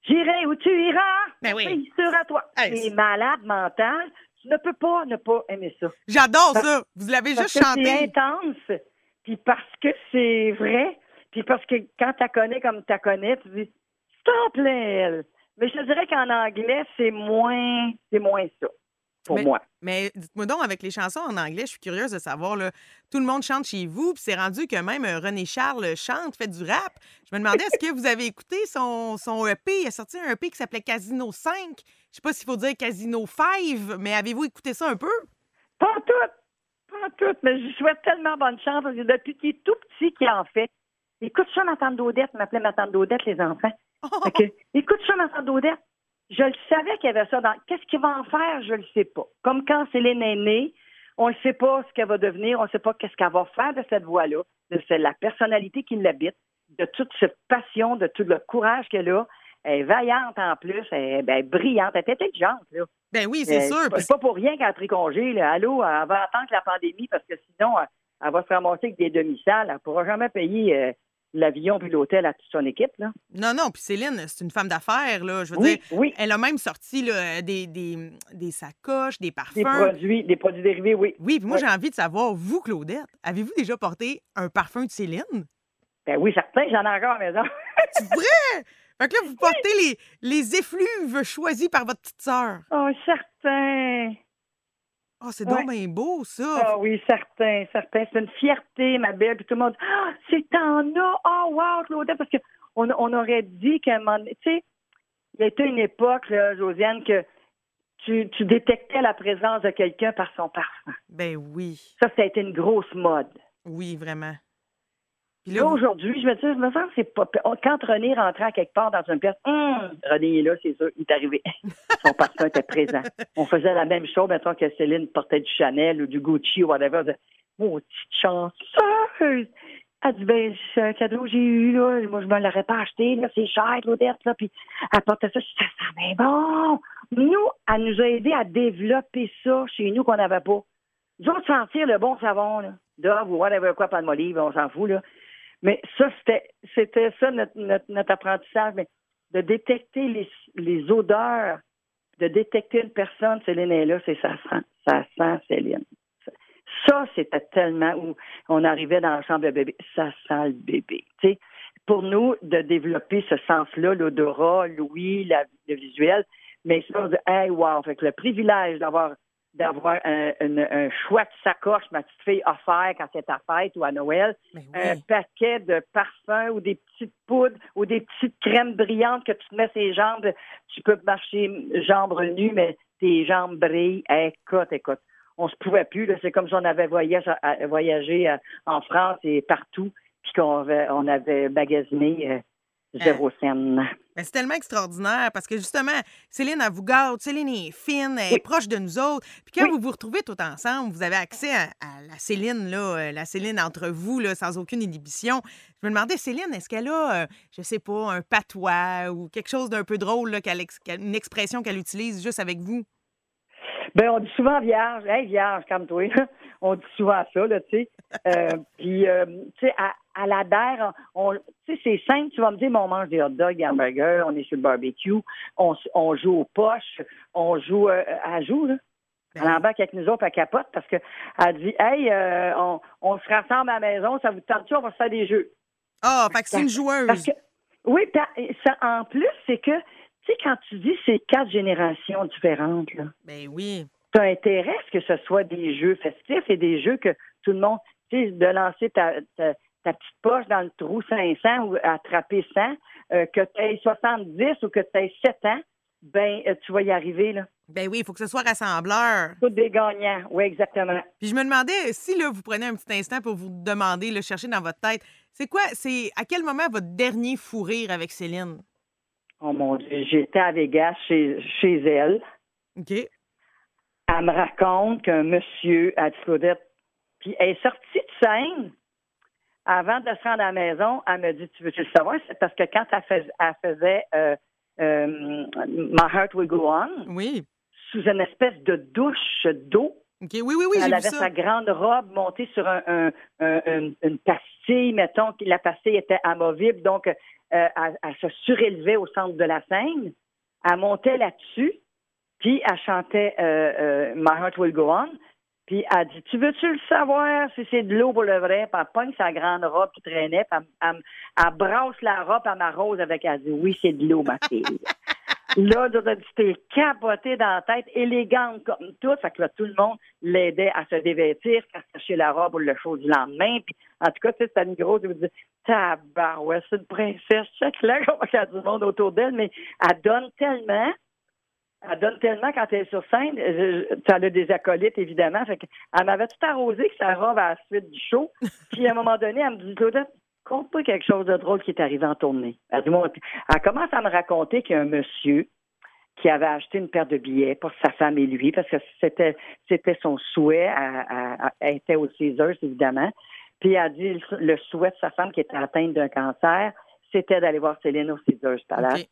Speaker 2: j'irai où tu iras.
Speaker 1: Ben oui.
Speaker 2: Sera toi.
Speaker 1: Hey,
Speaker 2: C'est malade mental. Tu ne peux pas ne pas aimer ça.
Speaker 1: J'adore
Speaker 2: Parce-
Speaker 1: ça. Vous l'avez
Speaker 2: Parce
Speaker 1: juste
Speaker 2: que c'est
Speaker 1: chanté.
Speaker 2: intense, puis parce que c'est vrai, puis parce que quand tu la connais comme tu la connais, tu dis « Stop, là, elle! » Mais je te dirais qu'en anglais, c'est moins, c'est moins ça, pour
Speaker 1: Mais-
Speaker 2: moi.
Speaker 1: Mais dites-moi donc, avec les chansons en anglais, je suis curieuse de savoir, là, tout le monde chante chez vous, puis c'est rendu que même euh, René Charles chante, fait du rap. Je me demandais, est-ce que vous avez écouté son, son EP? Il a sorti un EP qui s'appelait Casino 5. Je sais pas s'il faut dire Casino 5, mais avez-vous écouté ça un peu?
Speaker 2: Pas tout, pas tout, mais je souhaite tellement bonne chance, parce que depuis qu'il est tout petit qu'il en fait. Écoute ça, ma tante d'Odette, il m'appelait ma tante d'Odette, les enfants. Que, écoute ça, ma tante d'Odette. Je le savais qu'il y avait ça dans. Qu'est-ce qu'il va en faire? Je le sais pas. Comme quand Céline est née, on ne sait pas ce qu'elle va devenir, on ne sait pas qu'est-ce qu'elle va faire de cette voix-là, de cette- la personnalité qui l'habite, de toute cette passion, de tout le courage qu'elle a. Elle est vaillante en plus, elle est ben, brillante, elle est intelligente. Là.
Speaker 1: Ben oui, c'est
Speaker 2: Euh,
Speaker 1: sûr.
Speaker 2: C'est pas- pour rien qu'elle a pris congé. Là. Allô, elle va attendre la pandémie parce que sinon, elle, elle va se ramasser avec des demi-salles. Elle ne pourra jamais payer euh, l'avion puis l'hôtel à toute son équipe. Là.
Speaker 1: Non, non, puis Céline, c'est une femme d'affaires, là. Je veux
Speaker 2: Oui,
Speaker 1: dire,
Speaker 2: oui.
Speaker 1: elle a même sorti là, des, des, des sacoches, des parfums.
Speaker 2: Des produits, des produits dérivés, oui.
Speaker 1: Oui, puis moi, j'ai envie de savoir, vous, Claudette, avez-vous déjà porté un parfum de Céline?
Speaker 2: Ben oui, certain, j'en ai encore à la maison.
Speaker 1: C'est vrai? Fait que là, vous portez les, les effluves choisis par votre petite sœur.
Speaker 2: Oh, certain.
Speaker 1: Oh, c'est
Speaker 2: Ouais.
Speaker 1: donc bien beau, ça.
Speaker 2: Ah oui, certain, certain. C'est une fierté, ma belle. Puis tout le monde dit Ah, c'est en as. Oh, wow, Claudette. Parce qu'on on aurait dit qu'à un moment donné, tu sais, il y a été une époque, là, Josiane, que tu, tu détectais la présence de quelqu'un par son parfum.
Speaker 1: Ben oui.
Speaker 2: Ça, ça a été une grosse mode.
Speaker 1: Oui, vraiment. Puis
Speaker 2: Là, aujourd'hui, je me dis, je me sens que c'est pas. Quand René rentrait à quelque part dans une pièce, Hum, René est là, c'est sûr, il est arrivé. Son parfum était présent. On faisait la même chose, mettons que Céline portait du Chanel ou du Gucci ou whatever. On disait, oh, petite chanceuse! Elle dit, ben, c'est un cadeau que j'ai eu, là. Moi, je me l'aurais pas acheté, là. C'est cher, Claudette, là. Puis, elle portait ça. Je dis, ça sent bien bon! Nous, elle nous a aidé à développer ça chez nous qu'on n'avait pas. Nous autres, sentir le bon savon, là. Dove ou whatever quoi, pas de on s'en fout, là. Mais ça, c'était, c'était ça notre, notre, apprentissage, mais de détecter les, les odeurs, de détecter une personne, Céline est là, c'est ça sent, ça sent Céline. Ça, c'était tellement où on arrivait dans la chambre de bébé, ça sent le bébé. Pour nous, de développer ce sens-là, l'odorat, l'ouïe, la- le visuel, mais ça, on dit, hey, wow, fait que le privilège d'avoir d'avoir un, un- un choix de sacoche, ma petite fille offert quand c'est à fête ou à Noël, un paquet de parfums ou des petites poudres ou des petites crèmes brillantes que tu te mets ses jambes. Tu peux marcher jambes nues, mais tes jambes brillent. Écoute, écoute. On se pouvait plus. là. C'est comme si on avait voyagé, à- voyagé à- en France et partout, puis qu'on avait, on avait magasiné euh, zéro scène.
Speaker 1: Ben, c'est tellement extraordinaire parce que justement, Céline, elle vous garde. Céline est fine, elle est proche de nous autres. Puis quand
Speaker 2: Oui.
Speaker 1: vous vous retrouvez tout ensemble, vous avez accès à, à la Céline, là, euh, la Céline entre vous, là, sans aucune inhibition. Je me demandais, Céline, est-ce qu'elle a, euh, je sais pas, un patois ou quelque chose d'un peu drôle, là, ex- une expression qu'elle utilise juste avec vous?
Speaker 2: Ben, on dit souvent vierge. Hey, vierge, comme toi. on dit souvent ça, là, tu sais. Euh, Puis, euh, tu sais, à, à la DER, on, c'est simple. Tu vas me dire, mais on mange des hot dogs, des hamburgers, on est sur le barbecue, on, on joue aux poches, on joue, euh, elle joue, là.
Speaker 1: Ben,
Speaker 2: Elle embarque avec nous autres, elle capote parce que elle dit, hey, euh, on, on se rassemble à la maison, ça vous tente-tu, on va se faire des jeux.
Speaker 1: Ah, fait que c'est une joueuse.
Speaker 2: Parce que, oui, pa- ça, en plus, c'est que, tu sais, quand tu dis ces quatre générations différentes, là,
Speaker 1: Ben oui.
Speaker 2: tu as intérêt à ce que ce soit des jeux festifs et des jeux que tout le monde, tu sais, de lancer ta, ta, ta petite poche dans le trou 500 ou attraper 100, euh, que tu aies 70 ou que tu aies 7 ans, ben euh, tu vas y arriver, là.
Speaker 1: Ben oui, il faut que ce soit rassembleur.
Speaker 2: Tous des gagnants, oui, exactement.
Speaker 1: Puis je me demandais si là, vous prenez un petit instant pour vous demander, le chercher dans votre tête, c'est quoi, c'est à quel moment votre dernier fou rire avec Céline?
Speaker 2: Oh mon Dieu, j'étais à Vegas chez, chez elle.
Speaker 1: OK.
Speaker 2: Elle me raconte qu'un monsieur a dit Claudette, puis elle est sortie de scène. Avant de se rendre à la maison, elle me dit Tu veux-tu le savoir? C'est parce que quand elle, fais- elle faisait euh, euh, My Heart Will Go On,
Speaker 1: Oui.
Speaker 2: sous une espèce de douche d'eau,
Speaker 1: OK. Oui, oui, oui, j'ai
Speaker 2: elle
Speaker 1: vu
Speaker 2: avait
Speaker 1: ça.
Speaker 2: sa grande robe montée sur un, un- un- un- une pastille, mettons que la pastille était amovible, donc euh, elle, elle se surélevait au centre de la scène. Elle montait là-dessus, puis elle chantait My Heart Will Go On. Puis elle dit Tu veux-tu le savoir si c'est de l'eau pour le vrai? Puis elle pogne sa grande robe qui traînait, puis elle, elle- elle brasse la robe, elle m'arrose avec. Elle dit Oui, c'est de l'eau, ma fille. Là, tu dit, t'es capoté dans la tête, élégante comme tout. Fait que là, tout le monde l'aidait à se dévêtir, à se cacher la robe ou le chaud du lendemain. Puis, en tout cas, tu sais, c'était une grosse, me dis, tabarouette, c'est une princesse. Check là, comment il y a du monde autour d'elle, mais elle donne tellement. Elle donne tellement quand elle est sur scène. Je- Ça a des acolytes, évidemment. Fait elle m'avait tout arrosé que sa robe à la suite du show. Puis, à un moment donné, elle me dit, Claudette, compte pas quelque chose de drôle qui est arrivé en tournée. Elle, dit, Moi, elle commence à me raconter qu'il y a un monsieur qui avait acheté une paire de billets pour sa femme et lui, parce que c'était c'était son souhait. Elle, était au Caesars, évidemment. Puis elle a dit le, souhait de sa femme qui était atteinte d'un cancer, c'était d'aller voir Céline au Caesars Palace.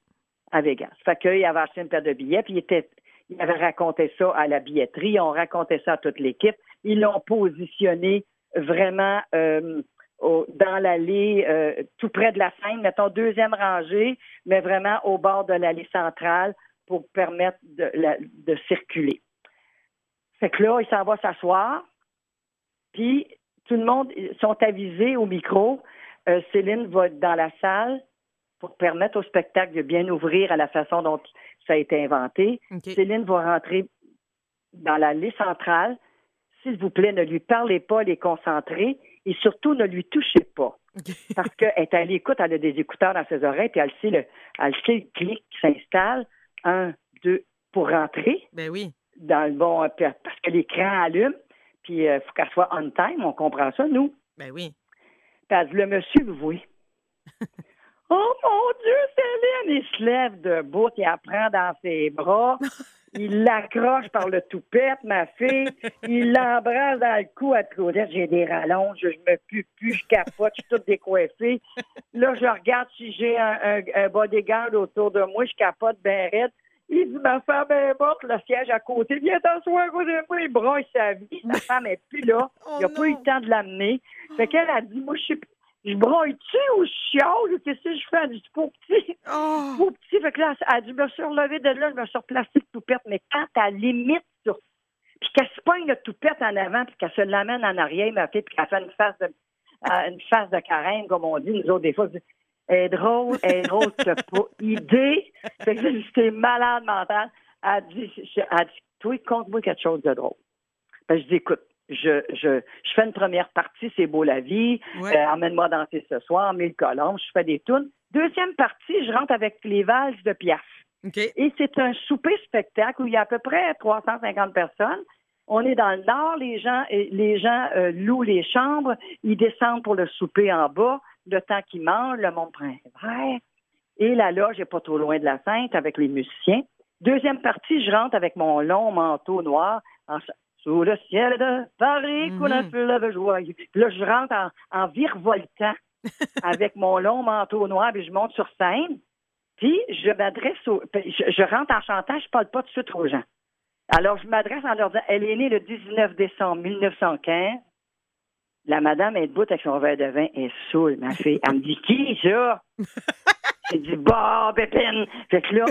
Speaker 2: À Vegas. Fait qu'il avait acheté une paire de billets, puis il était il avait raconté ça à la billetterie, on racontait ça à toute l'équipe. Ils l'ont positionné vraiment euh, dans l'allée, euh, tout près de la scène, mettons deuxième rangée, mais vraiment au bord de l'allée centrale pour permettre de, circuler. Fait que là, il s'en va s'asseoir, puis tout le monde sont avisés au micro. Euh, Céline va dans la salle, pour permettre au spectacle de bien ouvrir à la façon dont ça a été inventé. Céline va rentrer dans l'allée centrale. S'il vous plaît, ne lui parlez pas, les concentrez et surtout ne lui touchez pas. Parce qu'elle est à l'écoute, elle a des écouteurs dans ses oreilles, puis elle sait le, elle sait le clic qui s'installe. Un, deux, pour rentrer
Speaker 1: Ben oui.
Speaker 2: dans le bon, euh, parce que l'écran allume, puis il faut qu'elle soit on time, on comprend ça, nous.
Speaker 1: Ben oui.
Speaker 2: Puis elle dit, le monsieur, vous voyez. oh mon Dieu, Céline! Il se lève debout, il la prend dans ses bras. Il l'accroche par le toupette, ma fille. Il l'embrasse dans le cou à Claudette. J'ai des rallonges, je me pue plus, je capote, je suis toute décoiffée. Là, je regarde si j'ai un, un, un bodyguard autour de moi, je capote ben raide. Il dit, ma femme est morte, le siège à côté. Viens t'asseoir à côté de moi, il brosse sa vie. Sa femme est plus là.
Speaker 1: Oh
Speaker 2: Il n'a pas
Speaker 1: non.
Speaker 2: eu le temps de l'amener. Fait qu'elle a dit, moi, je suis je broille-tu ou je chiale? Qu'est-ce que je fais? Elle dit, pour petit.
Speaker 1: Oh!
Speaker 2: Pour petit. Fait que là, elle dit, je me suis relevée de là, je me suis replacée de toupette. Mais quand à limite sur. Puis qu'elle se pogne le toupette en avant, puis qu'elle se l'amène en arrière, ma fille, puis qu'elle fait une face de, euh, une face de carême, comme on dit, nous autres, des fois, je dis, elle est drôle, elle est drôle, tu n'as pas idée. Fait que j'étais malade mentale. Elle dit, elle dit, toi, conte-moi quelque chose de drôle. Ben, je dis, écoute, je, je, je fais une première partie, c'est beau la vie.
Speaker 1: Ouais.
Speaker 2: Euh, Emmène-moi danser ce soir, mille colombes, je fais des tunes. Deuxième partie, je rentre avec les valses de Piaf. Et c'est un souper-spectacle où il y a à peu près 350 personnes. On est dans le nord, les gens, les gens euh, louent les chambres, ils descendent pour le souper en bas, le temps qu'ils mangent, le monde prend un. Et la loge n'est pas trop loin de la Sainte avec les musiciens. Deuxième partie, je rentre avec mon long manteau noir en sous le ciel de Paris,
Speaker 1: Mhm.
Speaker 2: qu'on a fait le joyeux. Puis là, je rentre en, en virevoltant avec mon long manteau noir, puis je monte sur scène. Puis je m'adresse au. puis Je, je rentre en chantant, je parle pas tout de suite aux gens. Alors, je m'adresse en leur disant Elle est née le 19 décembre 1915. La madame est debout avec son verre de vin et saoule, ma fille. Elle me dit Qui ça? J'ai dit Bah, Pépine. Fait que là,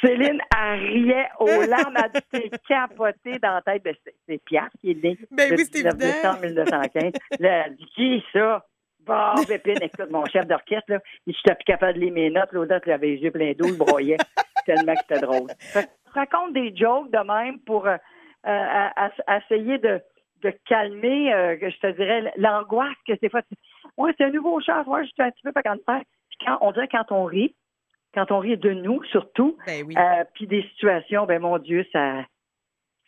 Speaker 2: Céline, elle riait aux larmes, elle dit T'es capotée dans la tête. Ben, c'est- Pierre qui est né
Speaker 1: Ben
Speaker 2: le
Speaker 1: oui, c'est
Speaker 2: 19
Speaker 1: évident.
Speaker 2: décembre 1915. Là, elle dit Qui ça? Bah, Pépine, écoute, mon chef d'orchestre, là, il n'était plus capable de lire mes notes. L'autre, il avait les yeux pleins d'eau, il broyait tellement que c'était drôle. Fait je raconte des jokes de même pour euh, euh, à- à- essayer de, de calmer, euh, je te dirais, l'angoisse que des fois, tu- ouais, c'est un nouveau chef, ouais, je suis un petit peu pas quand, on dirait quand on rit, quand on rit de nous, surtout,
Speaker 1: Ben oui.
Speaker 2: euh, puis des situations, ben mon Dieu, ça,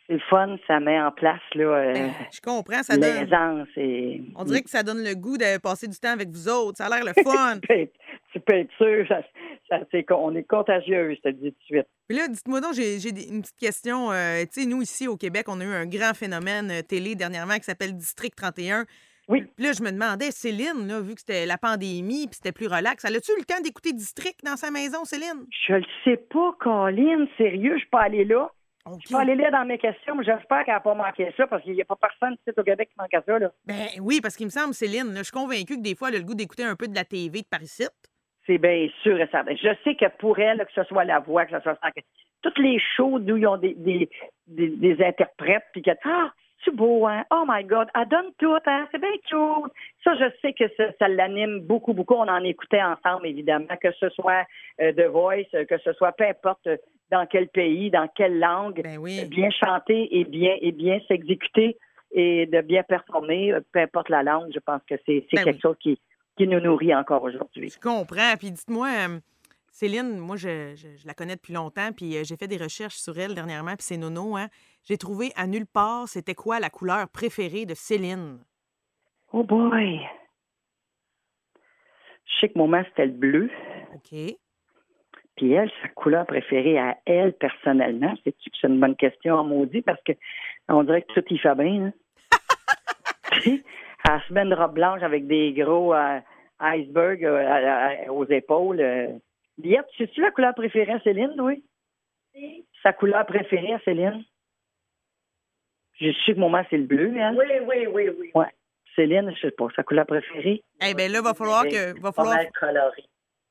Speaker 2: c'est le fun, ça met en place là, euh,
Speaker 1: Ben, je comprends, ça donne.
Speaker 2: et
Speaker 1: On dirait que ça donne le goût de passer du temps avec vous autres. Ça a l'air le fun.
Speaker 2: tu peux être- sûr, ça, on est contagieux, je te le dis tout de suite.
Speaker 1: Puis là, dites-moi donc, j'ai une petite question. Euh, tu sais, nous, ici, au Québec, on a eu un grand phénomène télé dernièrement qui s'appelle District 31.
Speaker 2: Oui.
Speaker 1: Puis là, je me demandais, Céline, là, vu que c'était la pandémie puis c'était plus relax, elle a-tu eu le temps d'écouter District dans sa maison, Céline?
Speaker 2: Je le sais pas, Colline, sérieux, je suis pas allée là.
Speaker 1: OK.
Speaker 2: Je suis pas allée là dans mes questions, mais j'espère qu'elle n'a pas manqué ça, parce qu'il n'y a pas personne ici au Québec qui manque à ça, là.
Speaker 1: Ben oui, parce qu'il me semble, Céline, là, je suis convaincue que des fois, elle a le goût d'écouter un peu de la TV de Paris-Site.
Speaker 2: C'est bien sûr et certain. Je sais que pour elle, que ce soit la voix, que ce soit toutes les shows d'où ils ont des, des, des, des interprètes, puis que ah, c'est beau, hein? Oh my God, elle donne tout, hein? C'est bien cute. Ça, je sais que ça, ça l'anime beaucoup, beaucoup. On en écoutait ensemble, évidemment, que ce soit euh, The Voice, euh, que ce soit peu importe euh, dans quel pays, dans quelle langue,
Speaker 1: Ben oui.
Speaker 2: bien chanter et bien et bien s'exécuter et de bien performer, euh, peu importe la langue. Je pense que c'est
Speaker 1: Ben
Speaker 2: quelque
Speaker 1: oui.
Speaker 2: chose qui, qui nous nourrit encore aujourd'hui.
Speaker 1: Je comprends. Puis dites-moi, euh, Céline, moi, je, je- je la connais depuis longtemps, puis euh, j'ai fait des recherches sur elle dernièrement, puis c'est Nono, hein? J'ai trouvé à nulle part, c'était quoi la couleur préférée de Céline?
Speaker 2: Oh boy! Je sais que mon masque, c'était le bleu.
Speaker 1: OK.
Speaker 2: Puis elle, sa couleur préférée à elle, personnellement, c'est-tu que c'est une bonne question en maudit? Parce que on dirait que tout y fait bien. Hein? Elle se met une robe blanche avec des gros euh, icebergs euh, à- à- aux épaules. euh. Liette, sais-tu la couleur préférée à Céline, oui? Sa couleur préférée à Céline? Je sais que mon masque, c'est le bleu, elle.
Speaker 3: Oui, oui, oui, oui.
Speaker 2: Ouais. Céline, je sais pas, sa couleur préférée?
Speaker 1: Eh bien là, va falloir que. Va
Speaker 3: Pas
Speaker 1: falloir...
Speaker 3: mal coloré.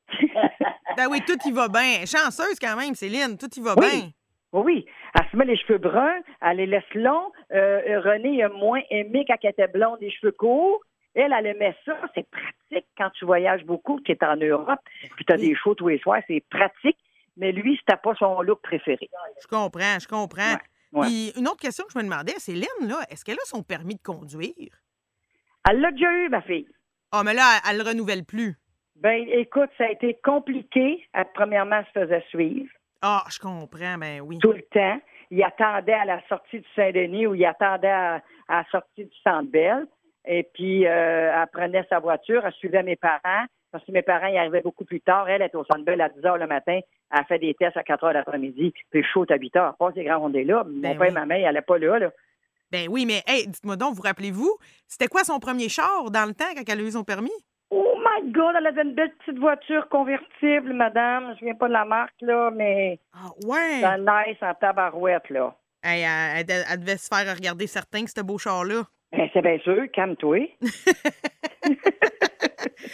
Speaker 1: Ben oui, tout y va bien. Chanceuse quand même, Céline, tout y va
Speaker 2: Oui.
Speaker 1: bien.
Speaker 2: Oui, oui. Elle se met les cheveux bruns, elle les laisse longs. Euh, euh, René a moins aimé quand elle était blonde, les cheveux courts. Elle, elle aimait ça. C'est pratique. quand tu voyages beaucoup, tu es en Europe, puis tu as des shows tous les soirs, c'est pratique, mais lui, c'était pas son look préféré.
Speaker 1: Je comprends, je comprends.
Speaker 2: Ouais, ouais.
Speaker 1: Puis une autre question que je me demandais, c'est Lynn, là, est-ce qu'elle a son permis de conduire?
Speaker 2: Elle l'a déjà eu, ma fille.
Speaker 1: Ah, mais là, elle, elle le renouvelle plus.
Speaker 2: Ben, écoute, ça a été compliqué. Elle, premièrement, elle se faisait suivre
Speaker 1: Ah, je comprends, ben oui.
Speaker 2: tout le temps. Il attendait à la sortie du Saint-Denis ou il attendait à, à la sortie du Centre Bell. Et puis, euh, elle prenait sa voiture, elle suivait mes parents. Parce que mes parents, ils arrivaient beaucoup plus tard. Elle était au Centre Bell à 10 heures le matin. Elle fait des tests à 4 heures l'après-midi. Puis chaud à 8 heures. Elle passe les grands rondés là. Mon
Speaker 1: Ben
Speaker 2: père
Speaker 1: oui.
Speaker 2: et ma mère, ils n'allaient pas là, là.
Speaker 1: Ben oui, mais hey, dites-moi donc, vous rappelez-vous, c'était quoi son premier char dans le temps quand elle a eu son permis?
Speaker 2: Oh my God, elle avait une belle petite voiture convertible, madame. Je viens pas de la marque, là, mais
Speaker 1: Ah, ouais!
Speaker 2: c'est nice en tabarouette, là.
Speaker 1: Hey, elle, elle- elle devait se faire regarder certains que ce beau char-là.
Speaker 2: Ben, c'est bien sûr, calme-toi.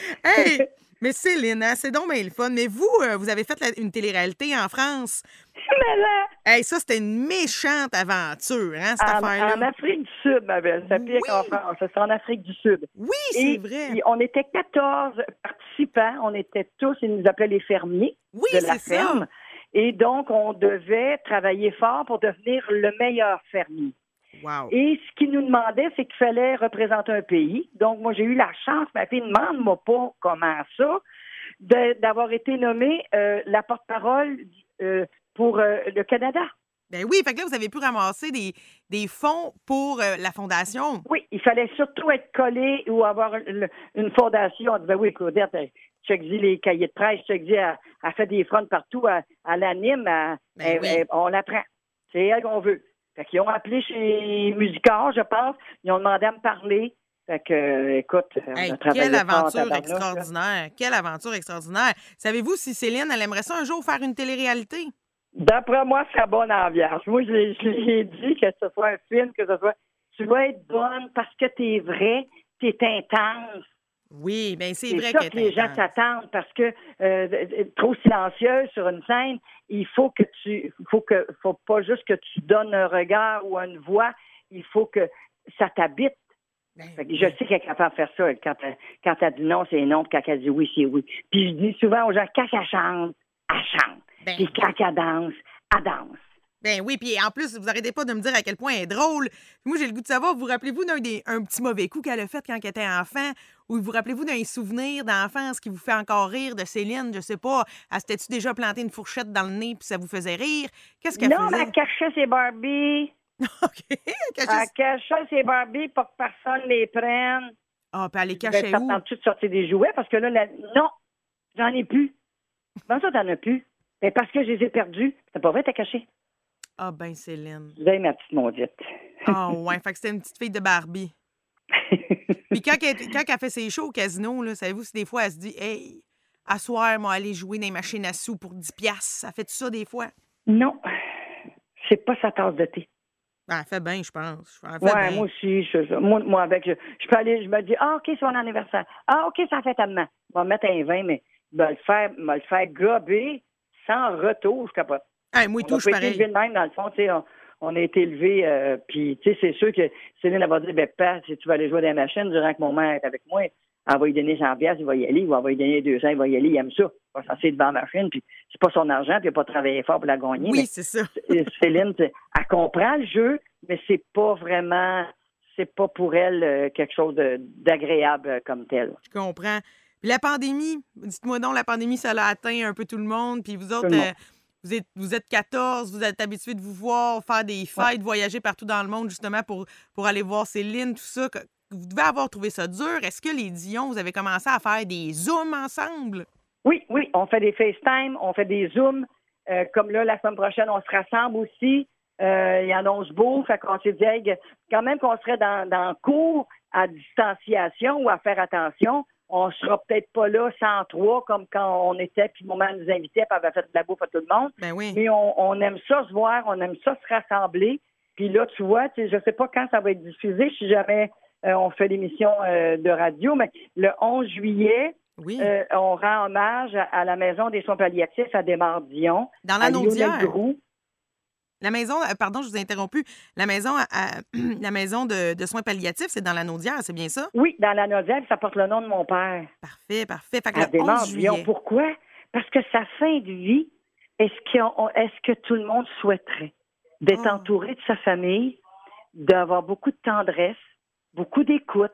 Speaker 1: Hey! mais Céline, hein, c'est donc bien le fun. Mais vous, euh, vous avez fait la- une télé-réalité en France.
Speaker 2: Mais là,
Speaker 1: Hey, ça, c'était une méchante aventure, hein, cette affaire-là.
Speaker 2: en Afrique du Sud, ma belle. C'est pire
Speaker 1: Oui.
Speaker 2: qu'en France. C'est en Afrique du Sud.
Speaker 1: Oui, c'est vrai.
Speaker 2: on était 14 participants. On était tous, ils nous appelaient les fermiers
Speaker 1: Oui,
Speaker 2: de la
Speaker 1: c'est ça.
Speaker 2: ferme. Et donc, on devait travailler fort pour devenir le meilleur fermier.
Speaker 1: Wow.
Speaker 2: Et ce qu'ils nous demandaient, c'est qu'il fallait représenter un pays. Donc, moi, j'ai eu la chance, ma fille, demande-moi pas comment ça, d'avoir été nommée euh, la porte-parole euh, pour euh, le Canada.
Speaker 1: Ben oui, fait que là, vous avez pu ramasser des, des fonds pour euh, la fondation.
Speaker 2: Oui, il fallait surtout être collé ou avoir une, une fondation. On disait, oui, Claudette, elle- check-y les cahiers de presse, check-y, elle, elle fait des fronts partout, elle l'anime,
Speaker 1: Ben oui.
Speaker 2: elle- on l'apprend. C'est elle qu'on veut. Fait qu'ils ont appelé chez Musicor, je pense. Ils ont demandé à me parler. Fait que, euh, écoute, on
Speaker 1: Hey,
Speaker 2: a travaillé
Speaker 1: quelle
Speaker 2: en
Speaker 1: aventure
Speaker 2: là.
Speaker 1: extraordinaire! Quelle aventure extraordinaire! Savez-vous si Céline, elle aimerait ça un jour faire une télé-réalité?
Speaker 2: D'après moi, c'est bonne ambiance. Moi, je je l'ai dit que ce soit un film, que ce soit. Tu vas être bonne parce que t'es vrai, t'es intense.
Speaker 1: Oui, bien c'est
Speaker 2: C'est
Speaker 1: vrai
Speaker 2: ça
Speaker 1: que
Speaker 2: les gens s'attendent parce que euh, trop silencieuse sur une scène, il faut que tu, faut que, faut pas juste que tu donnes un regard ou une voix, il faut que ça t'habite.
Speaker 1: Ben
Speaker 2: je sais qu'elle est capable de faire ça. Quand elle, quand elle dit non, c'est non. Puis quand elle dit oui, c'est oui. Puis je dis souvent aux gens, quand elle chante, elle chante.
Speaker 1: Ben
Speaker 2: Puis quand elle danse, elle danse.
Speaker 1: Ben oui, puis en plus, vous arrêtez pas de me dire à quel point elle est drôle. Moi, j'ai le goût de savoir, vous rappelez-vous d'un des, un petit mauvais coup qu'elle a fait quand elle était enfant? Ou vous rappelez-vous d'un souvenir d'enfance qui vous fait encore rire de Céline? Je sais pas. Elle s'était-tu déjà planté une fourchette dans le nez puis ça vous faisait rire? Qu'est-ce qu'elle
Speaker 2: Non, mais
Speaker 1: faisait?
Speaker 2: elle cachait ses Barbies.
Speaker 1: OK. Elle cachait-
Speaker 2: Elle cachait ses Barbies pour que personne les prenne.
Speaker 1: Ah, puis elle les
Speaker 2: Ben,
Speaker 1: cachait
Speaker 2: ça
Speaker 1: où?
Speaker 2: tente-tu de sortir des jouets? Parce que là, la- non, j'en ai plus. Comment ça, t'en as plus? Ben, parce que je les ai perdus. C'est pas vrai, t'as caché?
Speaker 1: Ah, ben Céline.
Speaker 2: Vous avez ma petite maudite.
Speaker 1: Ah, ouais. Fait que c'était une petite fille de Barbie. Puis quand elle, quand elle fait ses shows au casino, savez-vous si des fois elle se dit Hey, à soir, moi, aller jouer dans les machines à sous pour 10$. piastres. Ça fait ça des fois?
Speaker 2: non, c'est pas sa tasse de thé.
Speaker 1: Ben, elle fait bien, je pense.
Speaker 2: Ouais,
Speaker 1: bien.
Speaker 2: moi aussi. Je, moi, moi, avec, je, je peux aller, je me dis, ah, OK, c'est mon anniversaire. Ah, OK, ça fait tellement. Je vais mettre un vin, mais je vais le faire, le faire gober sans retour, je capote.
Speaker 1: Hey, moi, tout, je pareil.
Speaker 2: même, dans le fond, tu sais, on, on a été élevé, euh, puis, tu sais, c'est sûr que Céline, elle va dire, ben, Pat, si tu vas aller jouer dans la machine durant que mon mère est avec moi, elle va lui donner 100 pièces, il va y aller, ou elle va lui donner 200, il va y aller, il aime ça. Il va s'asseoir devant la machine, puis c'est pas son argent, puis il n'a pas travaillé fort pour la gagner.
Speaker 1: Oui, c'est ça.
Speaker 2: Céline, elle comprend le jeu, mais c'est pas vraiment, c'est pas pour elle euh, quelque chose d'agréable euh, comme tel.
Speaker 1: Je comprends. Puis la pandémie, dites-moi donc, la pandémie, ça l'a atteint un peu tout le monde. Puis vous autres, Vous, êtes, vous êtes 14, vous êtes habitués de vous voir, faire des fêtes, voyager partout dans le monde, justement, pour, pour aller voir Céline, tout ça. Vous devez avoir trouvé ça dur. Est-ce que les Dion, vous avez commencé à faire des zooms ensemble?
Speaker 2: Oui, oui, on fait des FaceTime, on fait des Zooms. Euh, comme là, la semaine prochaine, on se rassemble aussi. Euh, il annonce beau, fait qu'on s'est dit, hey, quand même qu'on serait dans, cours à distanciation ou à faire attention, on sera peut-être pas là 103 comme quand on était, puis maman nous invitait, puis avait fait de la bouffe à tout le monde.
Speaker 1: Ben oui.
Speaker 2: Mais on, on aime ça se voir, on aime ça se rassembler. Puis là, tu vois, tu sais, je sais pas quand ça va être diffusé, si jamais euh, on fait l'émission euh, de radio, mais le 11 juillet,
Speaker 1: Oui.
Speaker 2: euh, on rend hommage à, à la Maison des soins palliatifs à Desmardions.
Speaker 1: dans la Naudière. La maison, euh, pardon, je vous ai interrompu. La maison, à- la maison de, de soins palliatifs, c'est dans la Naudière, c'est bien ça?
Speaker 2: Oui, dans la Naudière, ça porte le nom de mon père.
Speaker 1: Parfait, parfait. Fait que
Speaker 2: À
Speaker 1: le 11
Speaker 2: Desmarais-Lyon.
Speaker 1: juillet.
Speaker 2: Pourquoi? Parce que sa fin de vie, est-ce, qu'on- est-ce que tout le monde souhaiterait d'être
Speaker 1: Oh.
Speaker 2: entouré de sa famille, d'avoir beaucoup de tendresse, beaucoup d'écoute,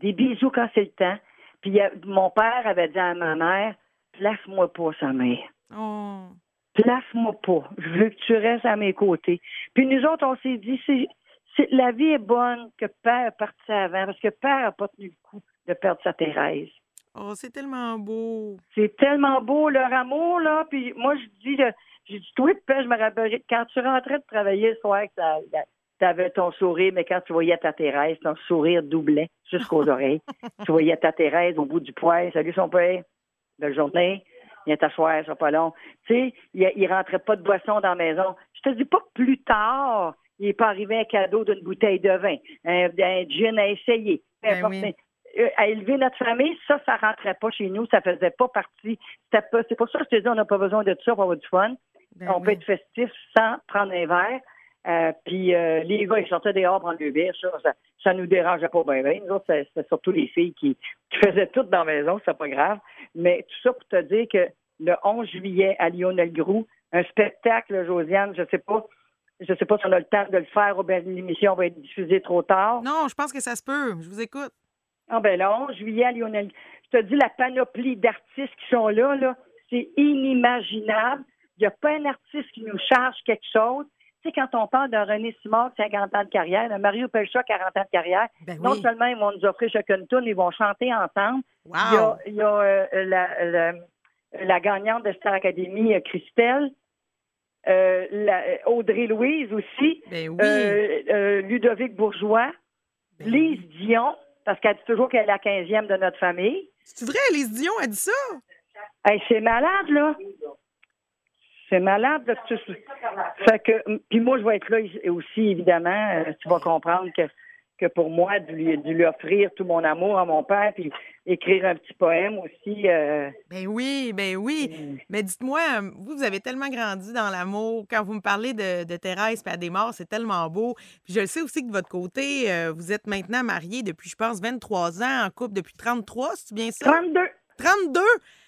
Speaker 2: des bisous quand c'est le temps? Puis mon père avait dit à ma mère, place-moi pas sa mère.
Speaker 1: Oh.
Speaker 2: Place-moi pas. Je veux que tu restes à mes côtés. Puis nous autres, on s'est dit, c'est, la vie est bonne que Père est parti avant, parce que Père n'a pas tenu le coup de perdre sa Thérèse.
Speaker 1: Oh, c'est tellement beau.
Speaker 2: C'est tellement beau, leur amour, là. Puis moi, je dis, j'ai dit, toi, Père, je me rappelle, quand tu rentrais de travailler le soir, tu avais ton sourire, mais quand tu voyais ta Thérèse, ton sourire doublait jusqu'aux oreilles. Tu voyais ta Thérèse au bout du poing. Salut son père. Belle journée. Viens t'asseoir, ça pas long. Tu sais, il, il rentrait pas de boisson dans la maison. Je te dis pas que plus tard, il n'est pas arrivé un cadeau d'une bouteille de vin, un, un gin à essayer.
Speaker 1: Ben oui.
Speaker 2: Euh, à élever notre famille, ça, ça rentrait pas chez nous, ça faisait pas partie. C'est pour ça que je te dis, on n'a pas besoin de ça pour avoir du fun.
Speaker 1: Ben
Speaker 2: on peut être festif sans prendre un verre. Euh, puis euh, les gars, ils sortaient dehors prendre le bière, ça, ça, ça nous dérangeait pas bien. bien. Nous autres, c'est- c'était surtout les filles qui, qui faisaient tout dans la maison, c'est pas grave. Mais tout ça pour te dire que le 11 juillet à Lionel Groux, un spectacle, Josiane, je sais pas, je sais pas si on a le temps de le faire ou bien l'émission va être diffusée trop tard.
Speaker 1: Non, je pense que ça se peut. Je vous écoute.
Speaker 2: Ah ben le 11 juillet à Lionel. Je te dis, la panoplie d'artistes qui sont là, là, c'est inimaginable. Il n'y a pas un artiste qui nous charge quelque chose. Tu sais, quand on parle de René Simard, 50 ans de carrière, de Mario Pelcha, 40 ans de carrière,
Speaker 1: Ben
Speaker 2: non
Speaker 1: oui.
Speaker 2: seulement ils vont nous offrir chacune tune, ils vont chanter ensemble. Il y a,
Speaker 1: Wow.
Speaker 2: il y a, euh, la, la, la gagnante de Star Academy, euh, Christelle, euh, la- Audrey Louise aussi,
Speaker 1: Ben oui.
Speaker 2: euh, euh, Ludovic Bourgeois,
Speaker 1: Ben
Speaker 2: Lise Dion, parce qu'elle dit toujours qu'elle est la 15e de notre famille.
Speaker 1: C'est vrai, Lise Dion a dit ça?
Speaker 2: Hey, c'est malade, là. C'est malade. Là, Fait que, puis moi, je vais être là aussi, évidemment. Euh, tu vas comprendre que, que pour moi, de lui, de lui offrir tout mon amour à mon père, puis écrire un petit poème aussi. euh,
Speaker 1: Ben oui, ben oui. Mais dites-moi, vous, vous avez tellement grandi dans l'amour. Quand vous me parlez de, de Thérèse et Adémar, c'est tellement beau. Puis je le sais aussi que de votre côté, euh, vous êtes maintenant mariés depuis, je pense, 23 ans, en couple depuis 33, c'est bien ça?
Speaker 2: 32.
Speaker 1: 32!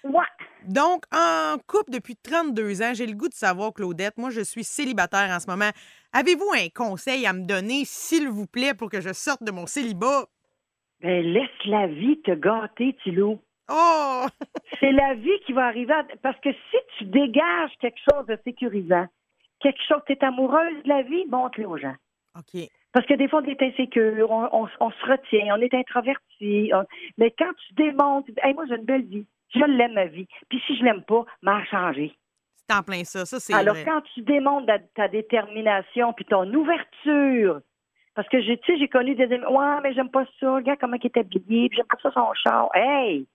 Speaker 2: Ouais.
Speaker 1: Donc, en couple depuis 32 ans, j'ai le goût de savoir, Claudette, moi, je suis célibataire en ce moment. Avez-vous un conseil à me donner, s'il vous plaît, pour que je sorte de mon célibat?
Speaker 2: Ben, laisse la vie te gâter, Thilo.
Speaker 1: Oh!
Speaker 2: C'est la vie qui va arriver. à- Parce que si tu dégages quelque chose de sécurisant, quelque chose, tu es amoureuse de la vie, montre-le aux gens.
Speaker 1: OK.
Speaker 2: Parce que des fois, on est insécure, on, on- on se retient, on est introverti. on- Mais quand tu démontres, hey, moi, j'ai une belle vie, je l'aime ma vie. Puis si je l'aime pas, m'a changé.
Speaker 1: C'est en plein ça. Ça, c'est
Speaker 2: Alors,
Speaker 1: vrai.
Speaker 2: quand tu démontres ta, ta détermination puis ton ouverture, parce que j'ai, tu sais, j'ai connu des amis, ouais, mais j'aime pas ça, regarde comment il est habillé, puis j'aime pas ça son char. Hey,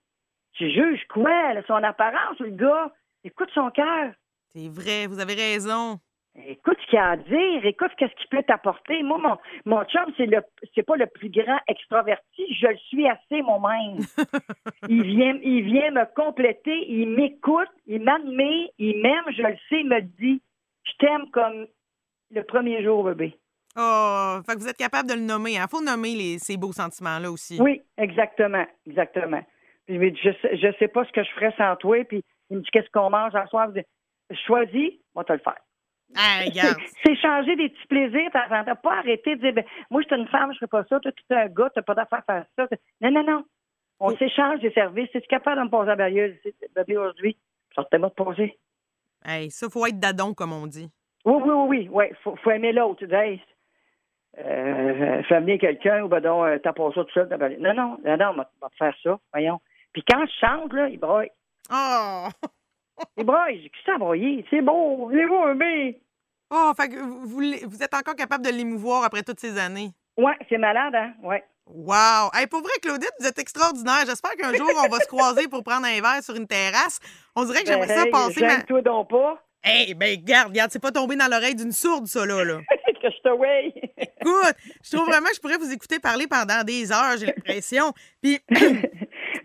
Speaker 2: tu juges quoi, là, son apparence, le gars? Écoute son cœur.
Speaker 1: C'est vrai, vous avez raison.
Speaker 2: Écoute ce qu'il a à dire, écoute qu'est-ce qu'il peut t'apporter. Moi, mon, mon chum, c'est le c'est pas le plus grand extraverti, je le suis assez moi-même. il vient il vient me compléter, il m'écoute, il m'admire, il m'aime, je le sais, il me dit. Je t'aime comme le premier jour, bébé.
Speaker 1: Oh, fait que vous êtes capable de le nommer. Il faut nommer les, ces beaux sentiments-là aussi.
Speaker 2: Oui, exactement, exactement. Puis je je sais pas ce que je ferais sans toi, puis il me dit qu'est-ce qu'on mange en soir? Je dis, choisis, moi te le faire.
Speaker 1: Ah.
Speaker 2: C'est changer des petits plaisirs. T'as pas arrêté de dire, ben, moi, je suis une femme, je ferais pas ça. Toi, tu es un gars, t'as pas d'affaire à faire ça. Non, non, non. On s'échange des services. Si tu es capable de me poser la bébé, aujourd'hui, sortez-moi de poser.
Speaker 1: Hey, ça, faut être dadon, comme on dit.
Speaker 2: Oui, oui, oui, oui. Ouais, faut, faut aimer l'autre. Tu hey, euh, fais venir quelqu'un ou ben donc, euh, t'as pas ça tout seul. Non, non, non, non, on va on va te faire ça. Voyons. Puis quand je chante, là, il broille.
Speaker 1: Oh!
Speaker 2: Qu'est-ce que ça broyer? C'est beau. C'est beau, bébé?
Speaker 1: Oh, fait que vous, êtes encore capable de l'émouvoir après toutes ces années.
Speaker 2: Ouais, c'est malade, hein? Ouais.
Speaker 1: Wow! Hey, pour vrai, Claudette, vous êtes extraordinaire. J'espère qu'un jour, on va se croiser pour prendre un verre sur une terrasse. On dirait que j'aimerais ça
Speaker 2: Hey,
Speaker 1: passer ma...
Speaker 2: Gêne-toi donc pas.
Speaker 1: Hey, ben, garde, garde, c'est pas tombé dans l'oreille d'une sourde, ça, là, là.
Speaker 2: que je te way.
Speaker 1: Écoute, je trouve vraiment que je pourrais vous écouter parler pendant des heures, j'ai l'impression. Puis,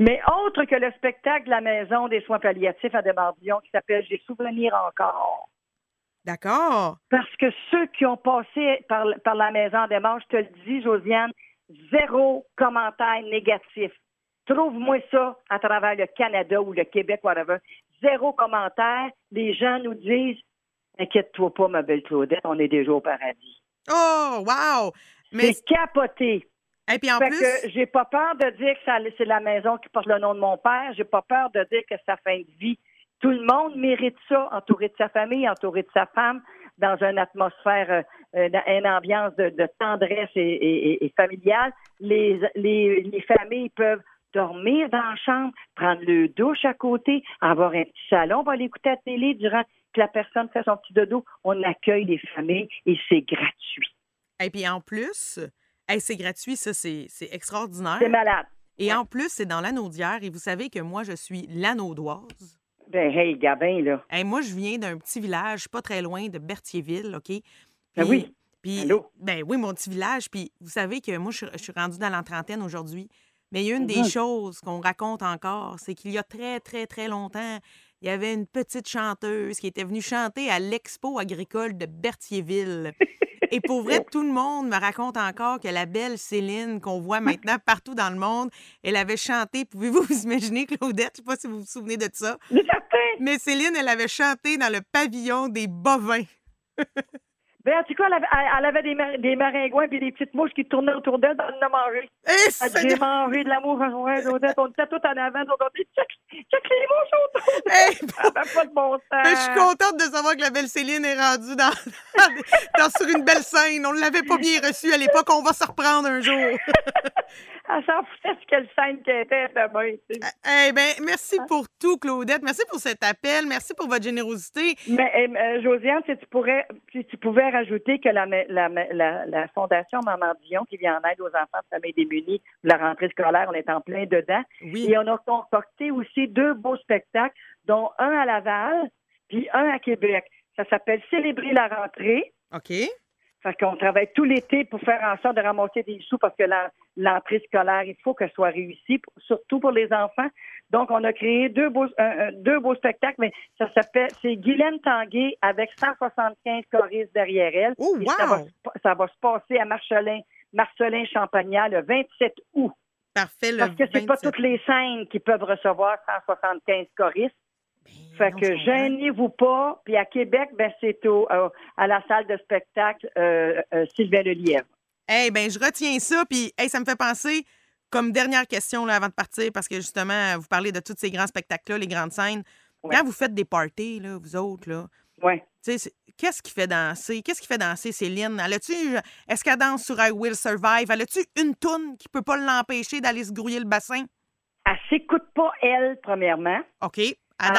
Speaker 2: Mais autre que le spectacle de la maison des soins palliatifs à Desmardillon qui s'appelle J'ai souvenir encore.
Speaker 1: D'accord.
Speaker 2: Parce que ceux qui ont passé par, par la maison des morts, je te le dis, Josiane, zéro commentaire négatif. Trouve-moi ça à travers le Canada ou le Québec, whatever. Zéro commentaire. Les gens nous disent Inquiète-toi pas, ma belle Claudette, on est déjà au paradis.
Speaker 1: Oh, wow!
Speaker 2: Mais... C'est capoté.
Speaker 1: Et puis en
Speaker 2: fait
Speaker 1: plus.
Speaker 2: que j'ai pas peur de dire que c'est la maison qui porte le nom de mon père. J'ai pas peur de dire que c'est sa fin de vie. Tout le monde mérite ça, entouré de sa famille, entouré de sa femme, dans une atmosphère, euh, euh, une ambiance de, de tendresse et, et- et- et familiale. Les, les, les familles peuvent dormir dans la chambre, prendre le douche à côté, avoir un petit salon, on va aller écouter la télé durant que la personne fait son petit dodo. On accueille les familles et c'est gratuit.
Speaker 1: Et puis en plus, hey, c'est gratuit, ça, c'est c'est extraordinaire.
Speaker 2: C'est malade.
Speaker 1: Et en plus, c'est dans l'anneau d'hier. Et vous savez que moi, je suis l'anaudoise.
Speaker 2: Ben, hey, Gabin, là.
Speaker 1: Hey, moi, je viens d'un petit village pas très loin de Berthierville, OK?
Speaker 2: Ben oui.
Speaker 1: Puis,
Speaker 2: Allô?
Speaker 1: ben oui, mon petit village. Puis, vous savez que moi, je, suis- je suis rendue dans la trentaine aujourd'hui. Mais il y a une des
Speaker 2: Mhm.
Speaker 1: choses qu'on raconte encore, c'est qu'il y a très, très, très longtemps, il y avait une petite chanteuse qui était venue chanter à l'expo agricole de Berthierville. Et pour vrai, tout le monde me raconte encore que la belle Céline qu'on voit maintenant partout dans le monde, elle avait chanté. Pouvez-vous vous imaginer, Claudette? Je ne sais pas si vous vous souvenez de ça. Mais Céline, elle avait chanté dans le pavillon des bovins.
Speaker 2: Ben, en tout cas, elle avait, elle- elle avait des, mar- des maringouins et des petites mouches qui tournaient autour d'elle dans le manger.
Speaker 1: Eh, Seigneur!
Speaker 2: J'ai mangé de l'amour à joie, Odette. On était tout en avant. Donc, on dit, check, check les mouches autour.
Speaker 1: Hey,
Speaker 2: fait pas de bon sens.
Speaker 1: Mais je suis contente de savoir que la belle Céline est rendue dans, dans- sur une belle scène. On ne l'avait pas bien reçue à l'époque. On va se reprendre un jour.
Speaker 2: Elle s'en foutait de quelle scène qu'elle était, demain. tu sais.
Speaker 1: Eh bien, merci pour tout, Claudette. Merci pour cet appel. Merci pour votre générosité.
Speaker 2: Mais, euh, euh, Josiane, si tu, pourrais, si tu pouvais rajouter que la, la, la, la Fondation Maman Dion, qui vient en aide aux enfants de familles démunies, la rentrée scolaire, on est en plein dedans.
Speaker 1: Oui.
Speaker 2: Et on a concocté aussi deux beaux spectacles, dont un à Laval, puis un à Québec. Ça s'appelle Célébrer la rentrée.
Speaker 1: OK.
Speaker 2: Fait qu'on travaille tout l'été pour faire en sorte de ramasser des sous parce que l'entrée scolaire, il faut qu'elle soit réussie, surtout pour les enfants. Donc, on a créé deux beaux, deux beaux spectacles, mais ça s'appelle, c'est Guylaine Tanguay avec 175 choristes derrière elle.
Speaker 1: Oh,
Speaker 2: Et ça, va,
Speaker 1: wow!
Speaker 2: ça va se passer à Marcelin, Marcelin Champagnat le 27 août.
Speaker 1: Parfait, le
Speaker 2: Parce que c'est pas
Speaker 1: 27.
Speaker 2: toutes les scènes qui peuvent recevoir 175 choristes.
Speaker 1: Ben
Speaker 2: Fait
Speaker 1: non,
Speaker 2: que gênez-vous pas. Puis à Québec, ben c'est au euh, à la salle de spectacle euh, euh, Sylvain Lelièvre.
Speaker 1: Eh bien, je retiens ça. Puis, hey, ça me fait penser, comme dernière question là, avant de partir, parce que justement, vous parlez de tous ces grands spectacles-là, les grandes scènes.
Speaker 2: Ouais.
Speaker 1: Quand vous faites des parties, là, vous autres, là,
Speaker 2: Ouais.
Speaker 1: qu'est-ce qui fait danser? Qu'est-ce qui fait danser Céline? A-tu, est-ce qu'elle danse sur I Will Survive? Elle a-tu une toune qui peut pas l'empêcher d'aller se grouiller le bassin?
Speaker 2: Elle s'écoute pas elle premièrement.
Speaker 1: OK.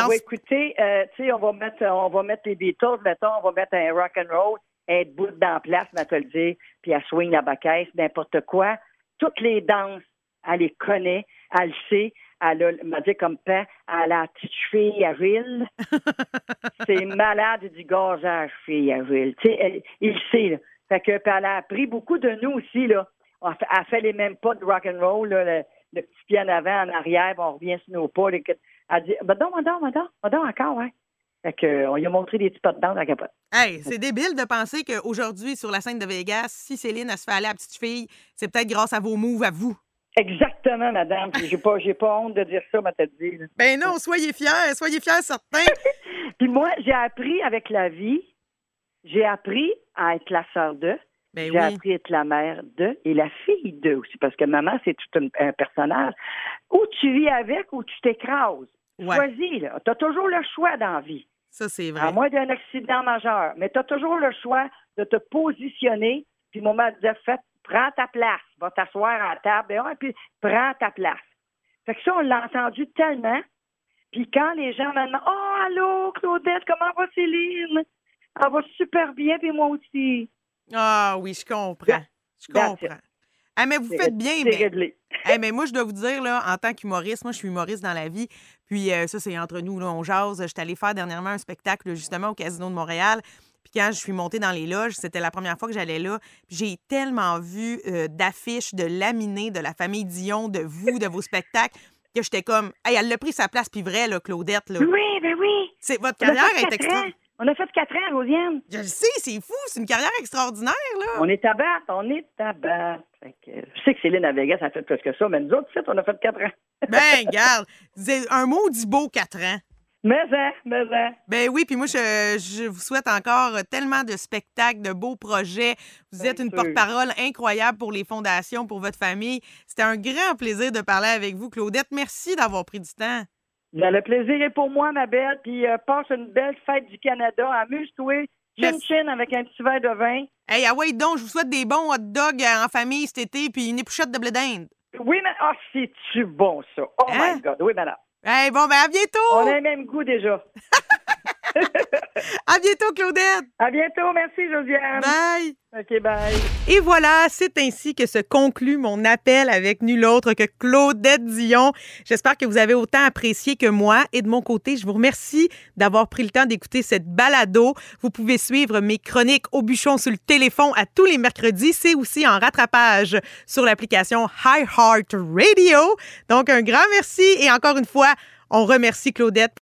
Speaker 2: Va écouter. euh, tu sais, on va mettre on va mettre les Beatles, mettons, on va mettre un rock and roll, elle debout dans la place, mais te le dire, puis elle swing la bacaisse, n'importe quoi. Toutes les danses, elle les connaît, elle le sait. Elle a, m'a dit comme pain, elle a la petite cheville à ville. c'est malade du gazage, fille à ville. Tu sais, il le sait, là. Fait que, puis elle a appris beaucoup de nous aussi, là. Elle fait, elle fait les mêmes pas de rock and roll, là, le, le petit pied en avant, en arrière, puis on revient sur nos pas. que- Elle dit, ben donc, madame, madame, madame, encore, ouais. Fait que, on lui a montré des petits pas de danse à la capote.
Speaker 1: Hey, c'est débile de penser qu'aujourd'hui, sur la scène de Vegas, si Céline elle se fait aller à la petite fille, c'est peut-être grâce à vos moves à vous.
Speaker 2: Exactement, madame. J'ai pas, j'ai pas honte de dire ça, ma tête dit. là.
Speaker 1: Ben non, soyez fiers, soyez fiers, certains.
Speaker 2: Puis moi, j'ai appris avec la vie, j'ai appris à être la sœur de,
Speaker 1: Ben
Speaker 2: j'ai
Speaker 1: oui.
Speaker 2: appris à être la mère de et la fille de aussi, parce que maman, c'est tout un, un personnage. Ou tu vis avec ou tu t'écrases.
Speaker 1: Ouais,
Speaker 2: Choisis, là. Tu as toujours le choix dans la vie.
Speaker 1: ça c'est
Speaker 2: À
Speaker 1: vrai.
Speaker 2: moins d'un accident majeur. Mais tu as toujours le choix de te positionner. Puis maman disait, fais, prends ta place. Va t'asseoir à la table. Et, ouais, puis prends ta place. Fait que ça, on l'a entendu tellement. Puis quand les gens me demandent, oh, allô, Claudette, comment va Céline? Elle va super bien, puis moi aussi.
Speaker 1: Ah oui, je comprends. Je comprends. Ah, mais vous faites bien,
Speaker 2: C'est
Speaker 1: mais,
Speaker 2: réglé.
Speaker 1: Mais moi, je dois vous dire, là, en tant qu'humoriste, moi, je suis humoriste dans la vie. Puis euh, ça, c'est entre nous, là, on jase. J'étais allée faire dernièrement un spectacle, justement, au Casino de Montréal. Puis quand je suis montée dans les loges, c'était la première fois que j'allais là. Puis j'ai tellement vu euh, d'affiches, de laminés de la famille Dion, de vous, de vos spectacles, que j'étais comme, hey, elle a pris sa place, puis vrai, là, Claudette, là.
Speaker 2: Oui, ben oui.
Speaker 1: C'est, votre carrière est extra.
Speaker 2: ans. On a fait quatre ans, Rosiane.
Speaker 1: Je le sais, c'est fou. C'est une carrière extraordinaire, là.
Speaker 2: On est à battre, on est à battre. Que, je sais que Céline à Vegas a fait plus que ça, mais nous autres, on a fait quatre ans.
Speaker 1: ben, garde. Un mot dit beau quatre ans.
Speaker 2: Mais ça, mais ça.
Speaker 1: Ben oui, puis moi, je, je, vous souhaite encore tellement de spectacles, de beaux projets. Vous êtes une porte-parole incroyable pour les fondations, pour votre famille. C'était un grand plaisir de parler avec vous, Claudette. Merci d'avoir pris du temps.
Speaker 2: Ben, le plaisir est pour moi, ma belle. Puis euh, passe une belle fête du Canada. Amuse-toi. Chin-chin avec un petit verre de vin.
Speaker 1: Hey, ah ouais, donc, je vous souhaite des bons hot dogs euh, en famille cet été, puis une épouchette de blé d'Inde.
Speaker 2: Oui, mais ah, c'est-tu bon, ça? Oh my hein? God, oui, madame.
Speaker 1: Hey, bon, ben à bientôt!
Speaker 2: On a le même goût déjà.
Speaker 1: à bientôt, Claudette!
Speaker 2: À bientôt, merci, Josiane.
Speaker 1: Bye!
Speaker 2: OK, bye.
Speaker 1: Et voilà, c'est ainsi que se conclut mon appel avec nul autre que Claudette Dion. J'espère que vous avez autant apprécié que moi. Et de mon côté, je vous remercie d'avoir pris le temps d'écouter cette balado. Vous pouvez suivre mes chroniques au bûchon sur le téléphone à tous les mercredis. C'est aussi en rattrapage sur l'application High Heart Radio. Donc, un grand merci et encore une fois, on remercie Claudette